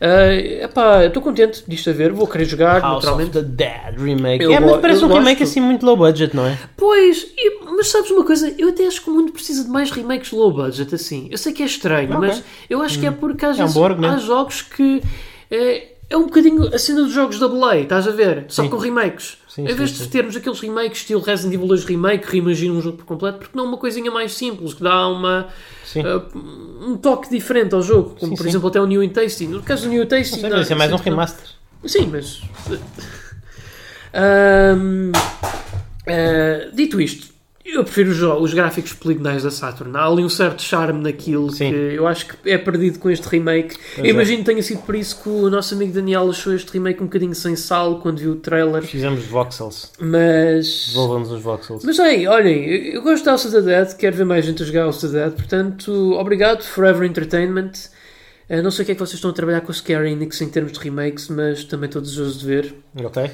Ah, epá, estou contente disto a ver, vou querer jogar, House of naturalmente. the Dead Remake. Eu é, mas parece um remake gosto. assim muito low budget, não é? Pois, e- mas sabes uma coisa? Eu até acho que o mundo precisa de mais remakes low budget, assim. Eu sei que é estranho, Ok. mas eu acho que é porque às É um vezes argumento. há jogos que é, é um bocadinho a cena dos jogos da Belay, estás a ver? Só Sim. com remakes. Sim, em sim, vez sim. de termos aqueles remakes estilo Resident Evil 2 Remake, reimagina um jogo por completo, porque não uma coisinha mais simples, que dá uma, Sim. uh, um toque diferente ao jogo, como Sim, por sim. exemplo até o New Tasty. No caso do New Tasty, Não sei, mas isso é mais um que não- remaster. Sim, mas. Ahm, ah, dito isto, eu prefiro os, os gráficos poligonais da Saturn. Há ali um certo charme naquilo Sim. que eu acho que é perdido com este remake. Pois eu é. imagino que tenha sido por isso que o nosso amigo Daniel achou este remake um bocadinho sem sal quando viu o trailer. Fizemos voxels. Mas. Devolvamos os voxels. Mas ei, olhem, eu eu gosto de House of the Dead, quero ver mais gente a jogar House of the Dead, portanto, obrigado, Forever Entertainment. Ah, não sei o que é que vocês estão a trabalhar com a Scary Enix em termos de remakes, mas também estou desejoso de ver. Ok.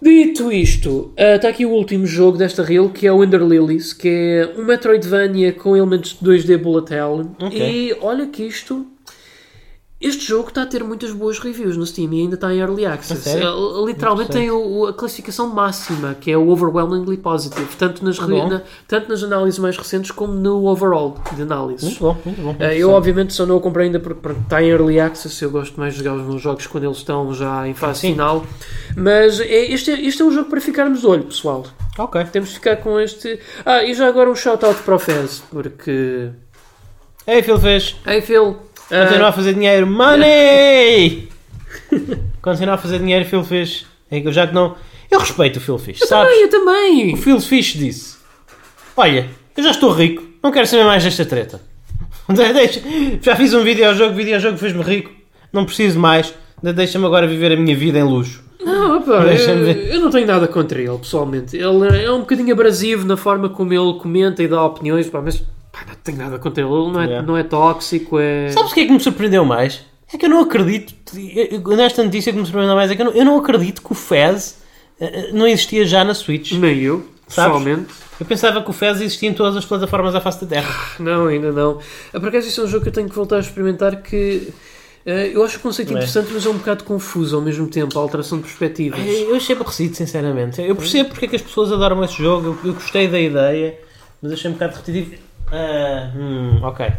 Dito isto, está aqui o último jogo desta reel, que é o Ender Lilies, que é um Metroidvania com elementos de 2D bullet hell. Ok. E olha que isto... Este jogo está a ter muitas boas reviews no Steam e ainda está em Early Access. É, Literalmente tem o- a classificação máxima, que é o Overwhelmingly Positive, tanto nas, Bom. na- tanto nas análises mais recentes como no overall de análises. Muito bom, muito bom. Uh, eu, obviamente, só não o comprei ainda porque pronto, está em early access. Eu gosto mais de jogar os meus jogos quando eles estão já em fase Sim. final. Mas é, este, é, este é um jogo para ficarmos de olho, pessoal. Ok. Temos de ficar com este. Ah, e já agora um shout-out para o Fez, porque. Ei, Phil fez. Ei, Phil. Ah, Continua a fazer dinheiro. Money! Continua a fazer dinheiro, Phil fez. É que eu já que não. Eu respeito o Phil Fish, eu sabes? também, eu também. O Phil Fish disse: Olha, eu já estou rico, não quero saber mais desta treta. Deixa- já fiz um videojogo, o videojogo fez-me rico, não preciso mais. De- Deixa-me agora viver a minha vida em luxo. Não, opa, eu, eu não tenho nada contra ele, pessoalmente. Ele é um bocadinho abrasivo na forma como ele comenta e dá opiniões, pá, mas pá, não tenho nada contra ele. Ele não é, Yeah. não é tóxico, é. Sabes o que é que me surpreendeu mais? É que eu não acredito, nesta notícia que me surpreendeu mais, é que eu não, eu não acredito que o Fez eh, eh, não existia já na Switch. Nem eu, pessoalmente. Eu pensava que o Fez existia em todas as plataformas à face da Terra. Não, ainda não. Ah, Por acaso isso é um jogo que eu tenho que voltar a experimentar que eh, eu acho o conceito Não é? interessante, mas é um bocado confuso ao mesmo tempo, a alteração de perspectivas. Eu achei aborrecido, sinceramente. Eu percebo porque é que as pessoas adoram esse jogo, eu, eu gostei da ideia, mas achei um bocado repetitivo. Ah, hum, ok.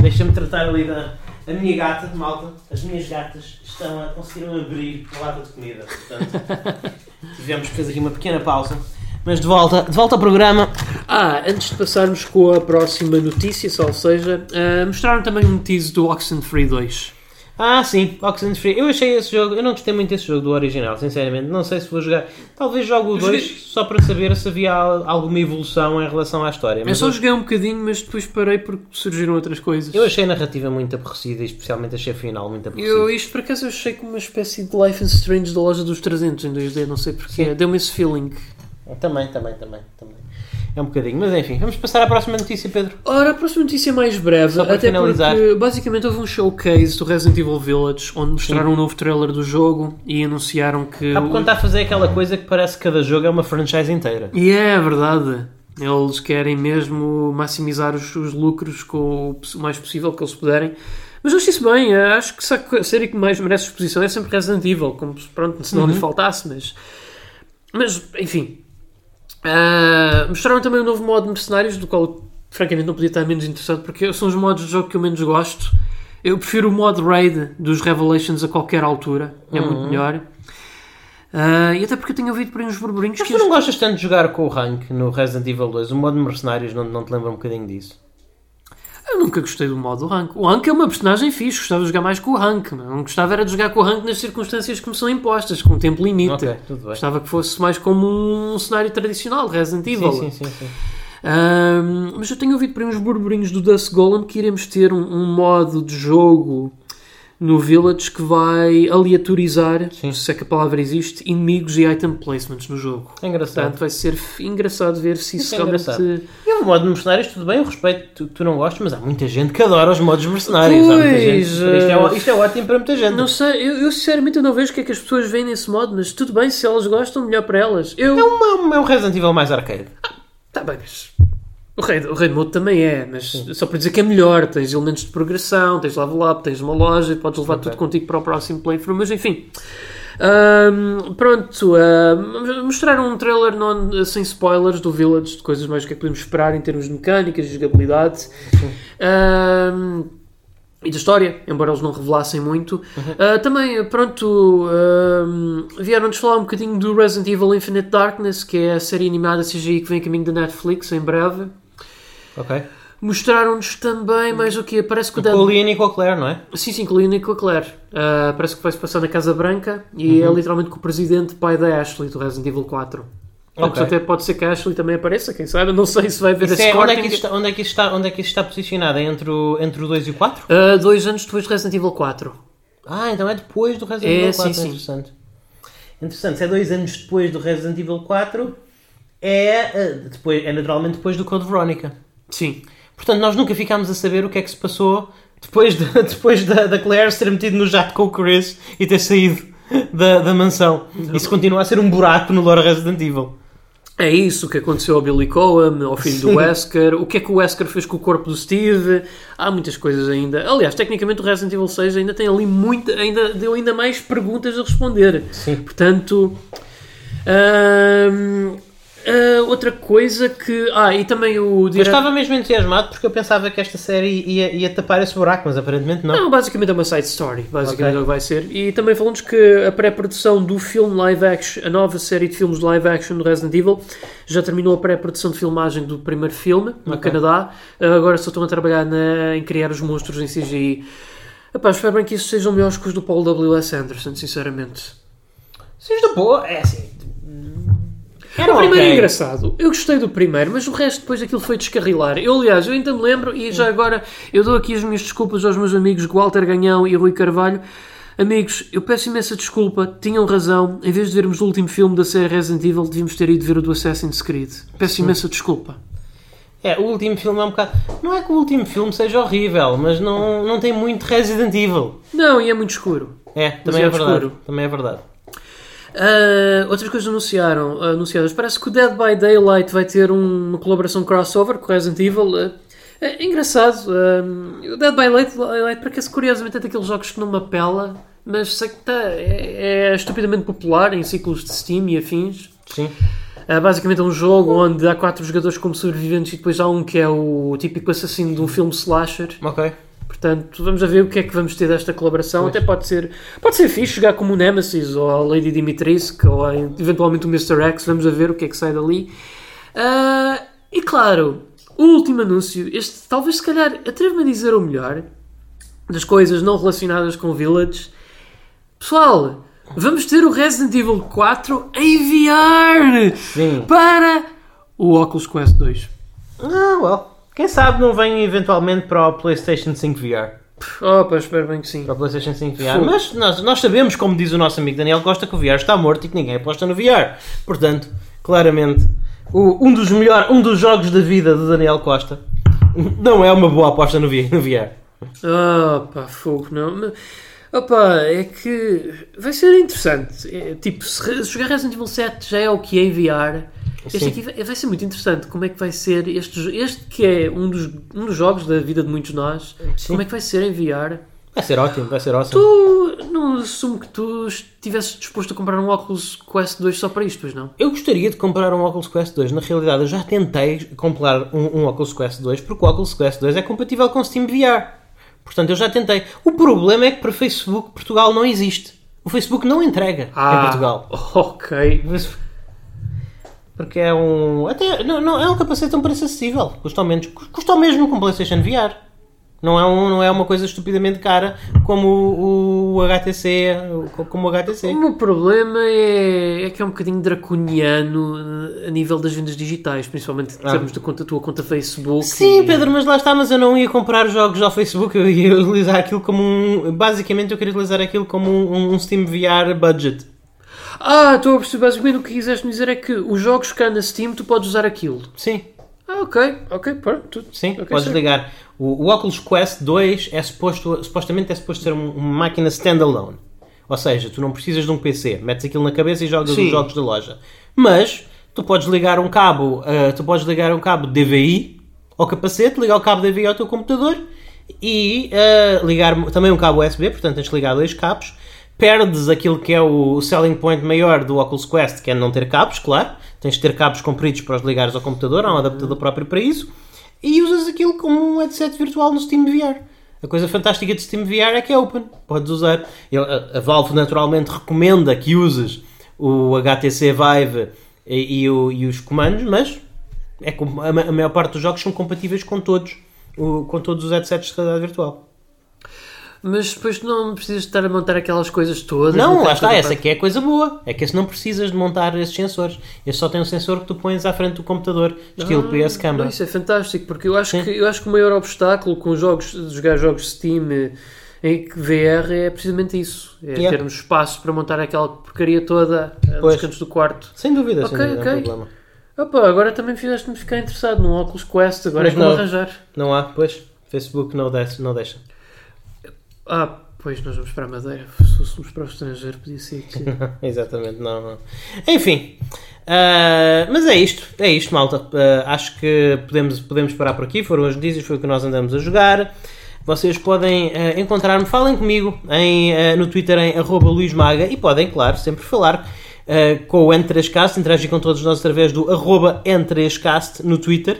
Deixa-me tratar ali da. A minha gata, malta, as minhas gatas estão a conseguiram abrir a lata de comida. Portanto, tivemos que fazer aqui uma pequena pausa. Mas de volta, de volta ao programa. Ah, antes de passarmos com a próxima notícia, só seja, ah, mostraram também um tease do Oxenfree 2. Ah, sim, Oxenfree. Eu achei esse jogo, eu não gostei muito desse jogo do original, sinceramente. Não sei se vou jogar. Talvez jogue o Eu 2 joguei- só para saber se havia al- alguma evolução em relação à história. Eu Mas só joguei um bocadinho, mas depois parei porque surgiram outras coisas. eu achei a narrativa muito aborrecida e especialmente achei a final muito aborrecida. Eu, isto por acaso eu achei como uma espécie de Life is Strange da loja dos 300 em 2D, não sei porquê. Deu-me esse feeling. Também, também, também, também. É um bocadinho. Mas enfim, vamos passar à próxima notícia, Pedro. Ora, a próxima notícia é mais breve, Só para até finalizar. porque basicamente houve um showcase do Resident Evil Village onde mostraram um novo trailer do jogo e anunciaram que. Por quando está a fazer aquela coisa que parece que cada jogo é uma franchise inteira. E é verdade. Eles querem mesmo maximizar os, os lucros com o mais possível que eles puderem. Mas eu isso bem. Acho que a série que mais merece exposição é sempre Resident Evil. Como, pronto, se não lhe faltasse, mas... Mas, enfim. Ah, mostraram também um novo modo de mercenários, do qual, francamente, não podia estar menos interessado, porque são os modos de jogo que eu menos gosto. Eu prefiro o modo raid dos Revelations a qualquer altura. É muito melhor. Ah, e até porque eu tenho ouvido por aí uns burburinhos Mas que... tu não gostas tanto de jogar com o rank no Resident Evil 2? O modo mercenários não, não te lembra um bocadinho disso? Eu nunca gostei do modo Rank. O Rank é uma personagem fixe, gostava de jogar mais com o Rank. Não gostava era de jogar com o Rank nas circunstâncias que me são impostas, com tempo limite. Ok, tudo bem. Gostava que fosse mais como um cenário tradicional de Resident Evil. Sim, sim, sim, sim. Ahm, mas eu tenho ouvido por aí uns burburinhos do Dust Golem que iremos ter um, um modo de jogo no Village que vai aleatorizar, Sim. se é que a palavra existe, inimigos e item placements no jogo. É engraçado. Portanto, vai ser engraçado ver se isso, Isso é realmente... engraçado. E o modo de mercenários, tudo bem, eu respeito que tu não gostes, mas há muita gente que adora os modos mercenários. Pois, gente. Isto, é, isto é ótimo para muita gente. Não sei, eu, eu sinceramente eu não vejo o que é que as pessoas veem nesse modo, mas tudo bem, se elas gostam, melhor para elas. Eu. É, um, é um Resident Evil mais arcade. Tá bem, mas. O rei, o rei mode também é, mas só para dizer que é melhor. Tens elementos de progressão, tens level up, tens uma loja, podes levar Ok. tudo contigo para o próximo playthrough, mas enfim. Ahm, pronto, mostraram um trailer non- sem spoilers do Village, de coisas mais que é que podemos esperar em termos de mecânicas, de jogabilidade. Ahm, e da história, embora eles não revelassem muito. Ah, também, pronto, vieram-nos falar um bocadinho do Resident Evil Infinite Darkness, que é a série animada CGI que vem a caminho da Netflix em breve. Ok. Mostraram-nos também mais o quê? Parece que o Com o Leon e com a Claire, não é? Sim, sim, com o Leon e com a Claire. Ah, parece que vai-se passar na Casa Branca e é literalmente com o presidente pai da Ashley do Resident Evil 4. Portanto, Ok. até pode ser que a Ashley também apareça, quem sabe. Não sei se vai Isso esse é- onde, é que está, onde, é que está, onde é que está posicionado? É entre o, entre o 2 e o 4? Ah, dois anos depois de Resident Evil 4. Ah, então é depois do Resident É, Evil sim, 4. sim. Interessante. Interessante. Se é dois anos depois do Resident Evil 4, é, eh, depois, é naturalmente depois do Code Veronica. Sim. Portanto, nós nunca ficámos a saber o que é que se passou depois, de- depois da, da Claire se ter metido no jato com o Chris e ter saído da, da mansão. Isso continua a ser um buraco no lore Resident Evil. É isso que aconteceu ao Billy Cohen, ao filho do Wesker, o que é que o Wesker fez com o corpo do Steve, há muitas coisas ainda. Aliás, tecnicamente o Resident Evil 6 ainda tem ali muita, ainda deu ainda mais perguntas a responder. Sim. Portanto, hum, ah, outra coisa que. Ah, e também o Eu diretor. estava mesmo entusiasmado porque eu pensava que esta série ia, ia tapar esse buraco, mas aparentemente não. Não, basicamente é uma side story, basicamente Ok. é o que vai ser. E também falamos que a pré-produção do filme live action, a nova série de filmes live action do Resident Evil, já terminou a pré-produção de filmagem do primeiro filme, no Ok. Canadá. Agora só estão a trabalhar na- em criar os monstros em CGI. Epá, espero bem que isso sejam melhores que os do Paul W.S. Anderson, sinceramente. Seja boa, é assim. O Era primeiro é ok. engraçado. Eu gostei do primeiro, mas o resto depois aquilo foi descarrilar. Eu, aliás, eu ainda me lembro, e já agora eu dou aqui as minhas desculpas aos meus amigos Walter Ganhão e Rui Carvalho. Amigos, eu peço imensa desculpa, tinham razão. Em vez de vermos o último filme da série Resident Evil, devíamos ter ido ver o do Assassin's Creed. Peço imensa desculpa. É, o último filme é um bocado. Não é que o último filme seja horrível, mas não, não tem muito Resident Evil. Não, e é muito escuro. É, também é é verdade. obscuro. Também é verdade. Ah, outras coisas anunciaram, anunciadas. Parece que o Dead by Daylight vai ter um- uma colaboração crossover com Resident Evil. Ah, é engraçado. ah, o Dead by Daylight parece curiosamente é daqueles jogos que não me apela, mas sei que tá, é, é estupidamente popular em ciclos de Steam e afins. Sim. Ah, basicamente é um jogo onde há quatro jogadores como sobreviventes e depois há um que é o típico assassino de um filme slasher. Ok. Portanto, vamos a ver o que é que vamos ter desta colaboração. Pois. Até pode ser, pode ser fixe jogar como o Nemesis ou a Lady Dimitrescu ou a- eventualmente o Mr. X. Vamos a ver o que é que sai dali. Ah, e claro, o último anúncio, este talvez se calhar atrevo-me a dizer o melhor das coisas não relacionadas com Village. Pessoal, vamos ter o Resident Evil 4 em VR Sim. para o Oculus Quest 2. Ah, well. Quem sabe não vem eventualmente para o PlayStation 5 VR. Opa, espero bem que sim. Para o PlayStation 5 VR. Fogo. Mas nós, nós sabemos, como diz o nosso amigo Daniel Costa, que o VR está morto e que ninguém aposta no VR. Portanto, claramente, o- um, dos melhor, um dos jogos da vida de Daniel Costa não é uma boa aposta no no VR. Opa, fogo, não. Opa, é que vai ser interessante. É, tipo, se jogar Resident Evil 7 já é o que é em VR. Este Sim. aqui vai, vai ser muito interessante. Como é que vai ser este, este que é um dos, um dos jogos da vida de muitos de nós? Sim. Como é que vai ser em VR? Vai ser ótimo, vai ser awesome. Tu não assumo que tu estivesses disposto a comprar um Oculus Quest 2 só para isto, pois não? Eu gostaria de comprar um Oculus Quest 2. Na realidade, eu já tentei comprar um, um Oculus Quest 2 porque o Oculus Quest 2 é compatível com Steam VR. Portanto, eu já tentei. O problema é que para Facebook Portugal não existe. O Facebook não entrega em Portugal. Ok. Porque é um. Até, não, não, é um capacete a um preço acessível. Custa ao menos. Custa ao mesmo com o PlayStation VR. Não é, um, não é uma coisa estupidamente cara como o, o HTC. o- Como o O HTC. meu problema é, é que é um bocadinho draconiano eh, a nível das vendas digitais, principalmente em Ah. termos da conta, tua conta Facebook. Sim, e- Pedro, mas lá está, mas eu não ia comprar jogos ao Facebook, eu ia utilizar aquilo como um. Basicamente, eu queria utilizar aquilo como um, um Steam VR budget. Ah, estou a perceber. Basicamente o que quiseste me dizer é que os jogos que há na Steam tu podes usar aquilo. Sim, Ah, ok, ok, pronto. sim, ok, podes certo. ligar. O, o Oculus Quest 2 é suposto, supostamente é suposto ser um- uma máquina standalone. Ou seja, tu não precisas de um PC, metes aquilo na cabeça e jogas Sim. os jogos da loja. Mas tu podes ligar um cabo, ah, tu podes ligar um cabo DVI ao capacete, ligar o cabo DVI ao teu computador e ah, ligar também um cabo USB, portanto tens de ligar dois cabos. Perdes aquilo que é o selling point maior do Oculus Quest, que é não ter cabos, claro. Tens de ter cabos compridos para os ligares ao computador, há um adaptador próprio para isso. E usas aquilo como um headset virtual no Steam VR. A coisa fantástica de Steam VR é que é open. Podes usar. A Valve naturalmente recomenda que uses o HTC Vive e, e e os comandos, mas é a, ma- a maior parte dos jogos são compatíveis com todos, com todos os headsets de realidade virtual. Mas depois não precisas estar a montar aquelas coisas todas. Não, lá está, essa parte- aqui é a coisa boa. É que esse não precisas de montar esses sensores. Esse só tem um sensor que tu pões à frente do computador, estilo PS Não, Camera. isso é fantástico, porque eu acho, Sim. que, eu acho que o maior obstáculo com jogos, de jogar jogos Steam eh, em que VR é precisamente isso. É Yeah. termos espaço para montar aquela porcaria toda eh, nos Pois. cantos do quarto. Sem dúvida, sem Ok, dúvida, ok. não há problema. Opa, agora também fizeste-me ficar interessado num Oculus Quest, agora Mas é como não. arranjar. Não há, pois. Facebook não. Não deixa. Ah, pois nós vamos para a Madeira. Se fôssemos para o estrangeiro, podia ser aqui. Exatamente, não. Enfim, ah, mas é isto, é isto, malta. Ah, acho que podemos, podemos parar por aqui. Foram as notícias, foi o que nós andamos a jogar. Vocês podem ah, encontrar-me, falem comigo em, no Twitter em luismaga e podem, claro, sempre falar com o N3Cast, interagir com todos nós através do arroba N3Cast no Twitter,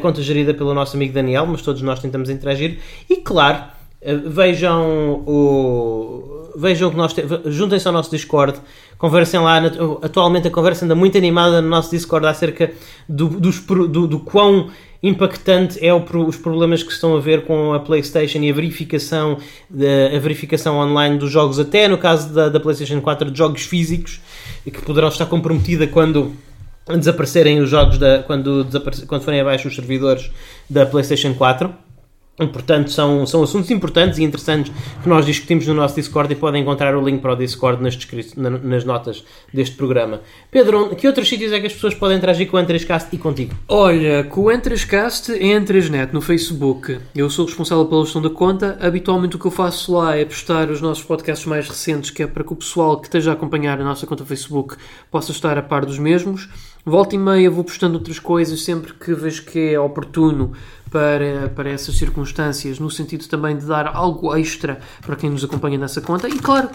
conta gerida pelo nosso amigo Daniel, mas todos nós tentamos interagir. E claro, Uh, vejam o vejam que nós te- juntem-se ao nosso Discord conversem lá atualmente a conversa anda muito animada no nosso Discord acerca do, dos do, do quão impactante é o os problemas que estão a ver com a Playstation e a verificação a verificação online dos jogos até no caso da, da Playstation 4 de jogos físicos que poderão estar comprometida quando desaparecerem os jogos da, quando, quando forem abaixo os servidores da Playstation 4 Portanto, são, são assuntos importantes e interessantes que nós discutimos no nosso Discord e podem encontrar o link para o Discord nas, nas notas deste programa. Pedro, que outros sítios é que as pessoas podem interagir com o Entrescast e contigo? Olha, com o Entrescast é Entresnet no Facebook. Eu sou responsável pela gestão da conta. Habitualmente o que eu faço lá é postar os nossos podcasts mais recentes, que é para que o pessoal que esteja a acompanhar a nossa conta Facebook possa estar a par dos mesmos. Volta e meia vou postando outras coisas sempre que vejo que é oportuno para, para essas circunstâncias, no sentido também de dar algo extra para quem nos acompanha nessa conta. E claro,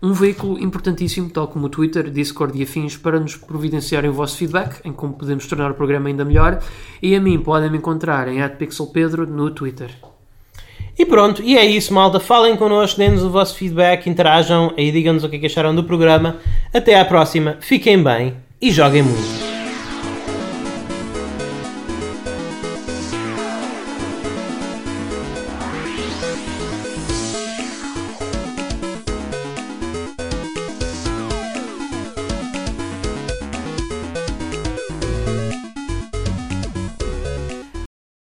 um veículo importantíssimo, tal como o Twitter, Discord e afins, para nos providenciarem o vosso feedback em como podemos tornar o programa ainda melhor. E a mim podem me encontrar em @pixelpedro no Twitter. E pronto, e é isso, malta. Falem connosco, deem-nos o vosso feedback, interajam e digam-nos o que, é que acharam do programa. Até à próxima, fiquem bem e joguem muito.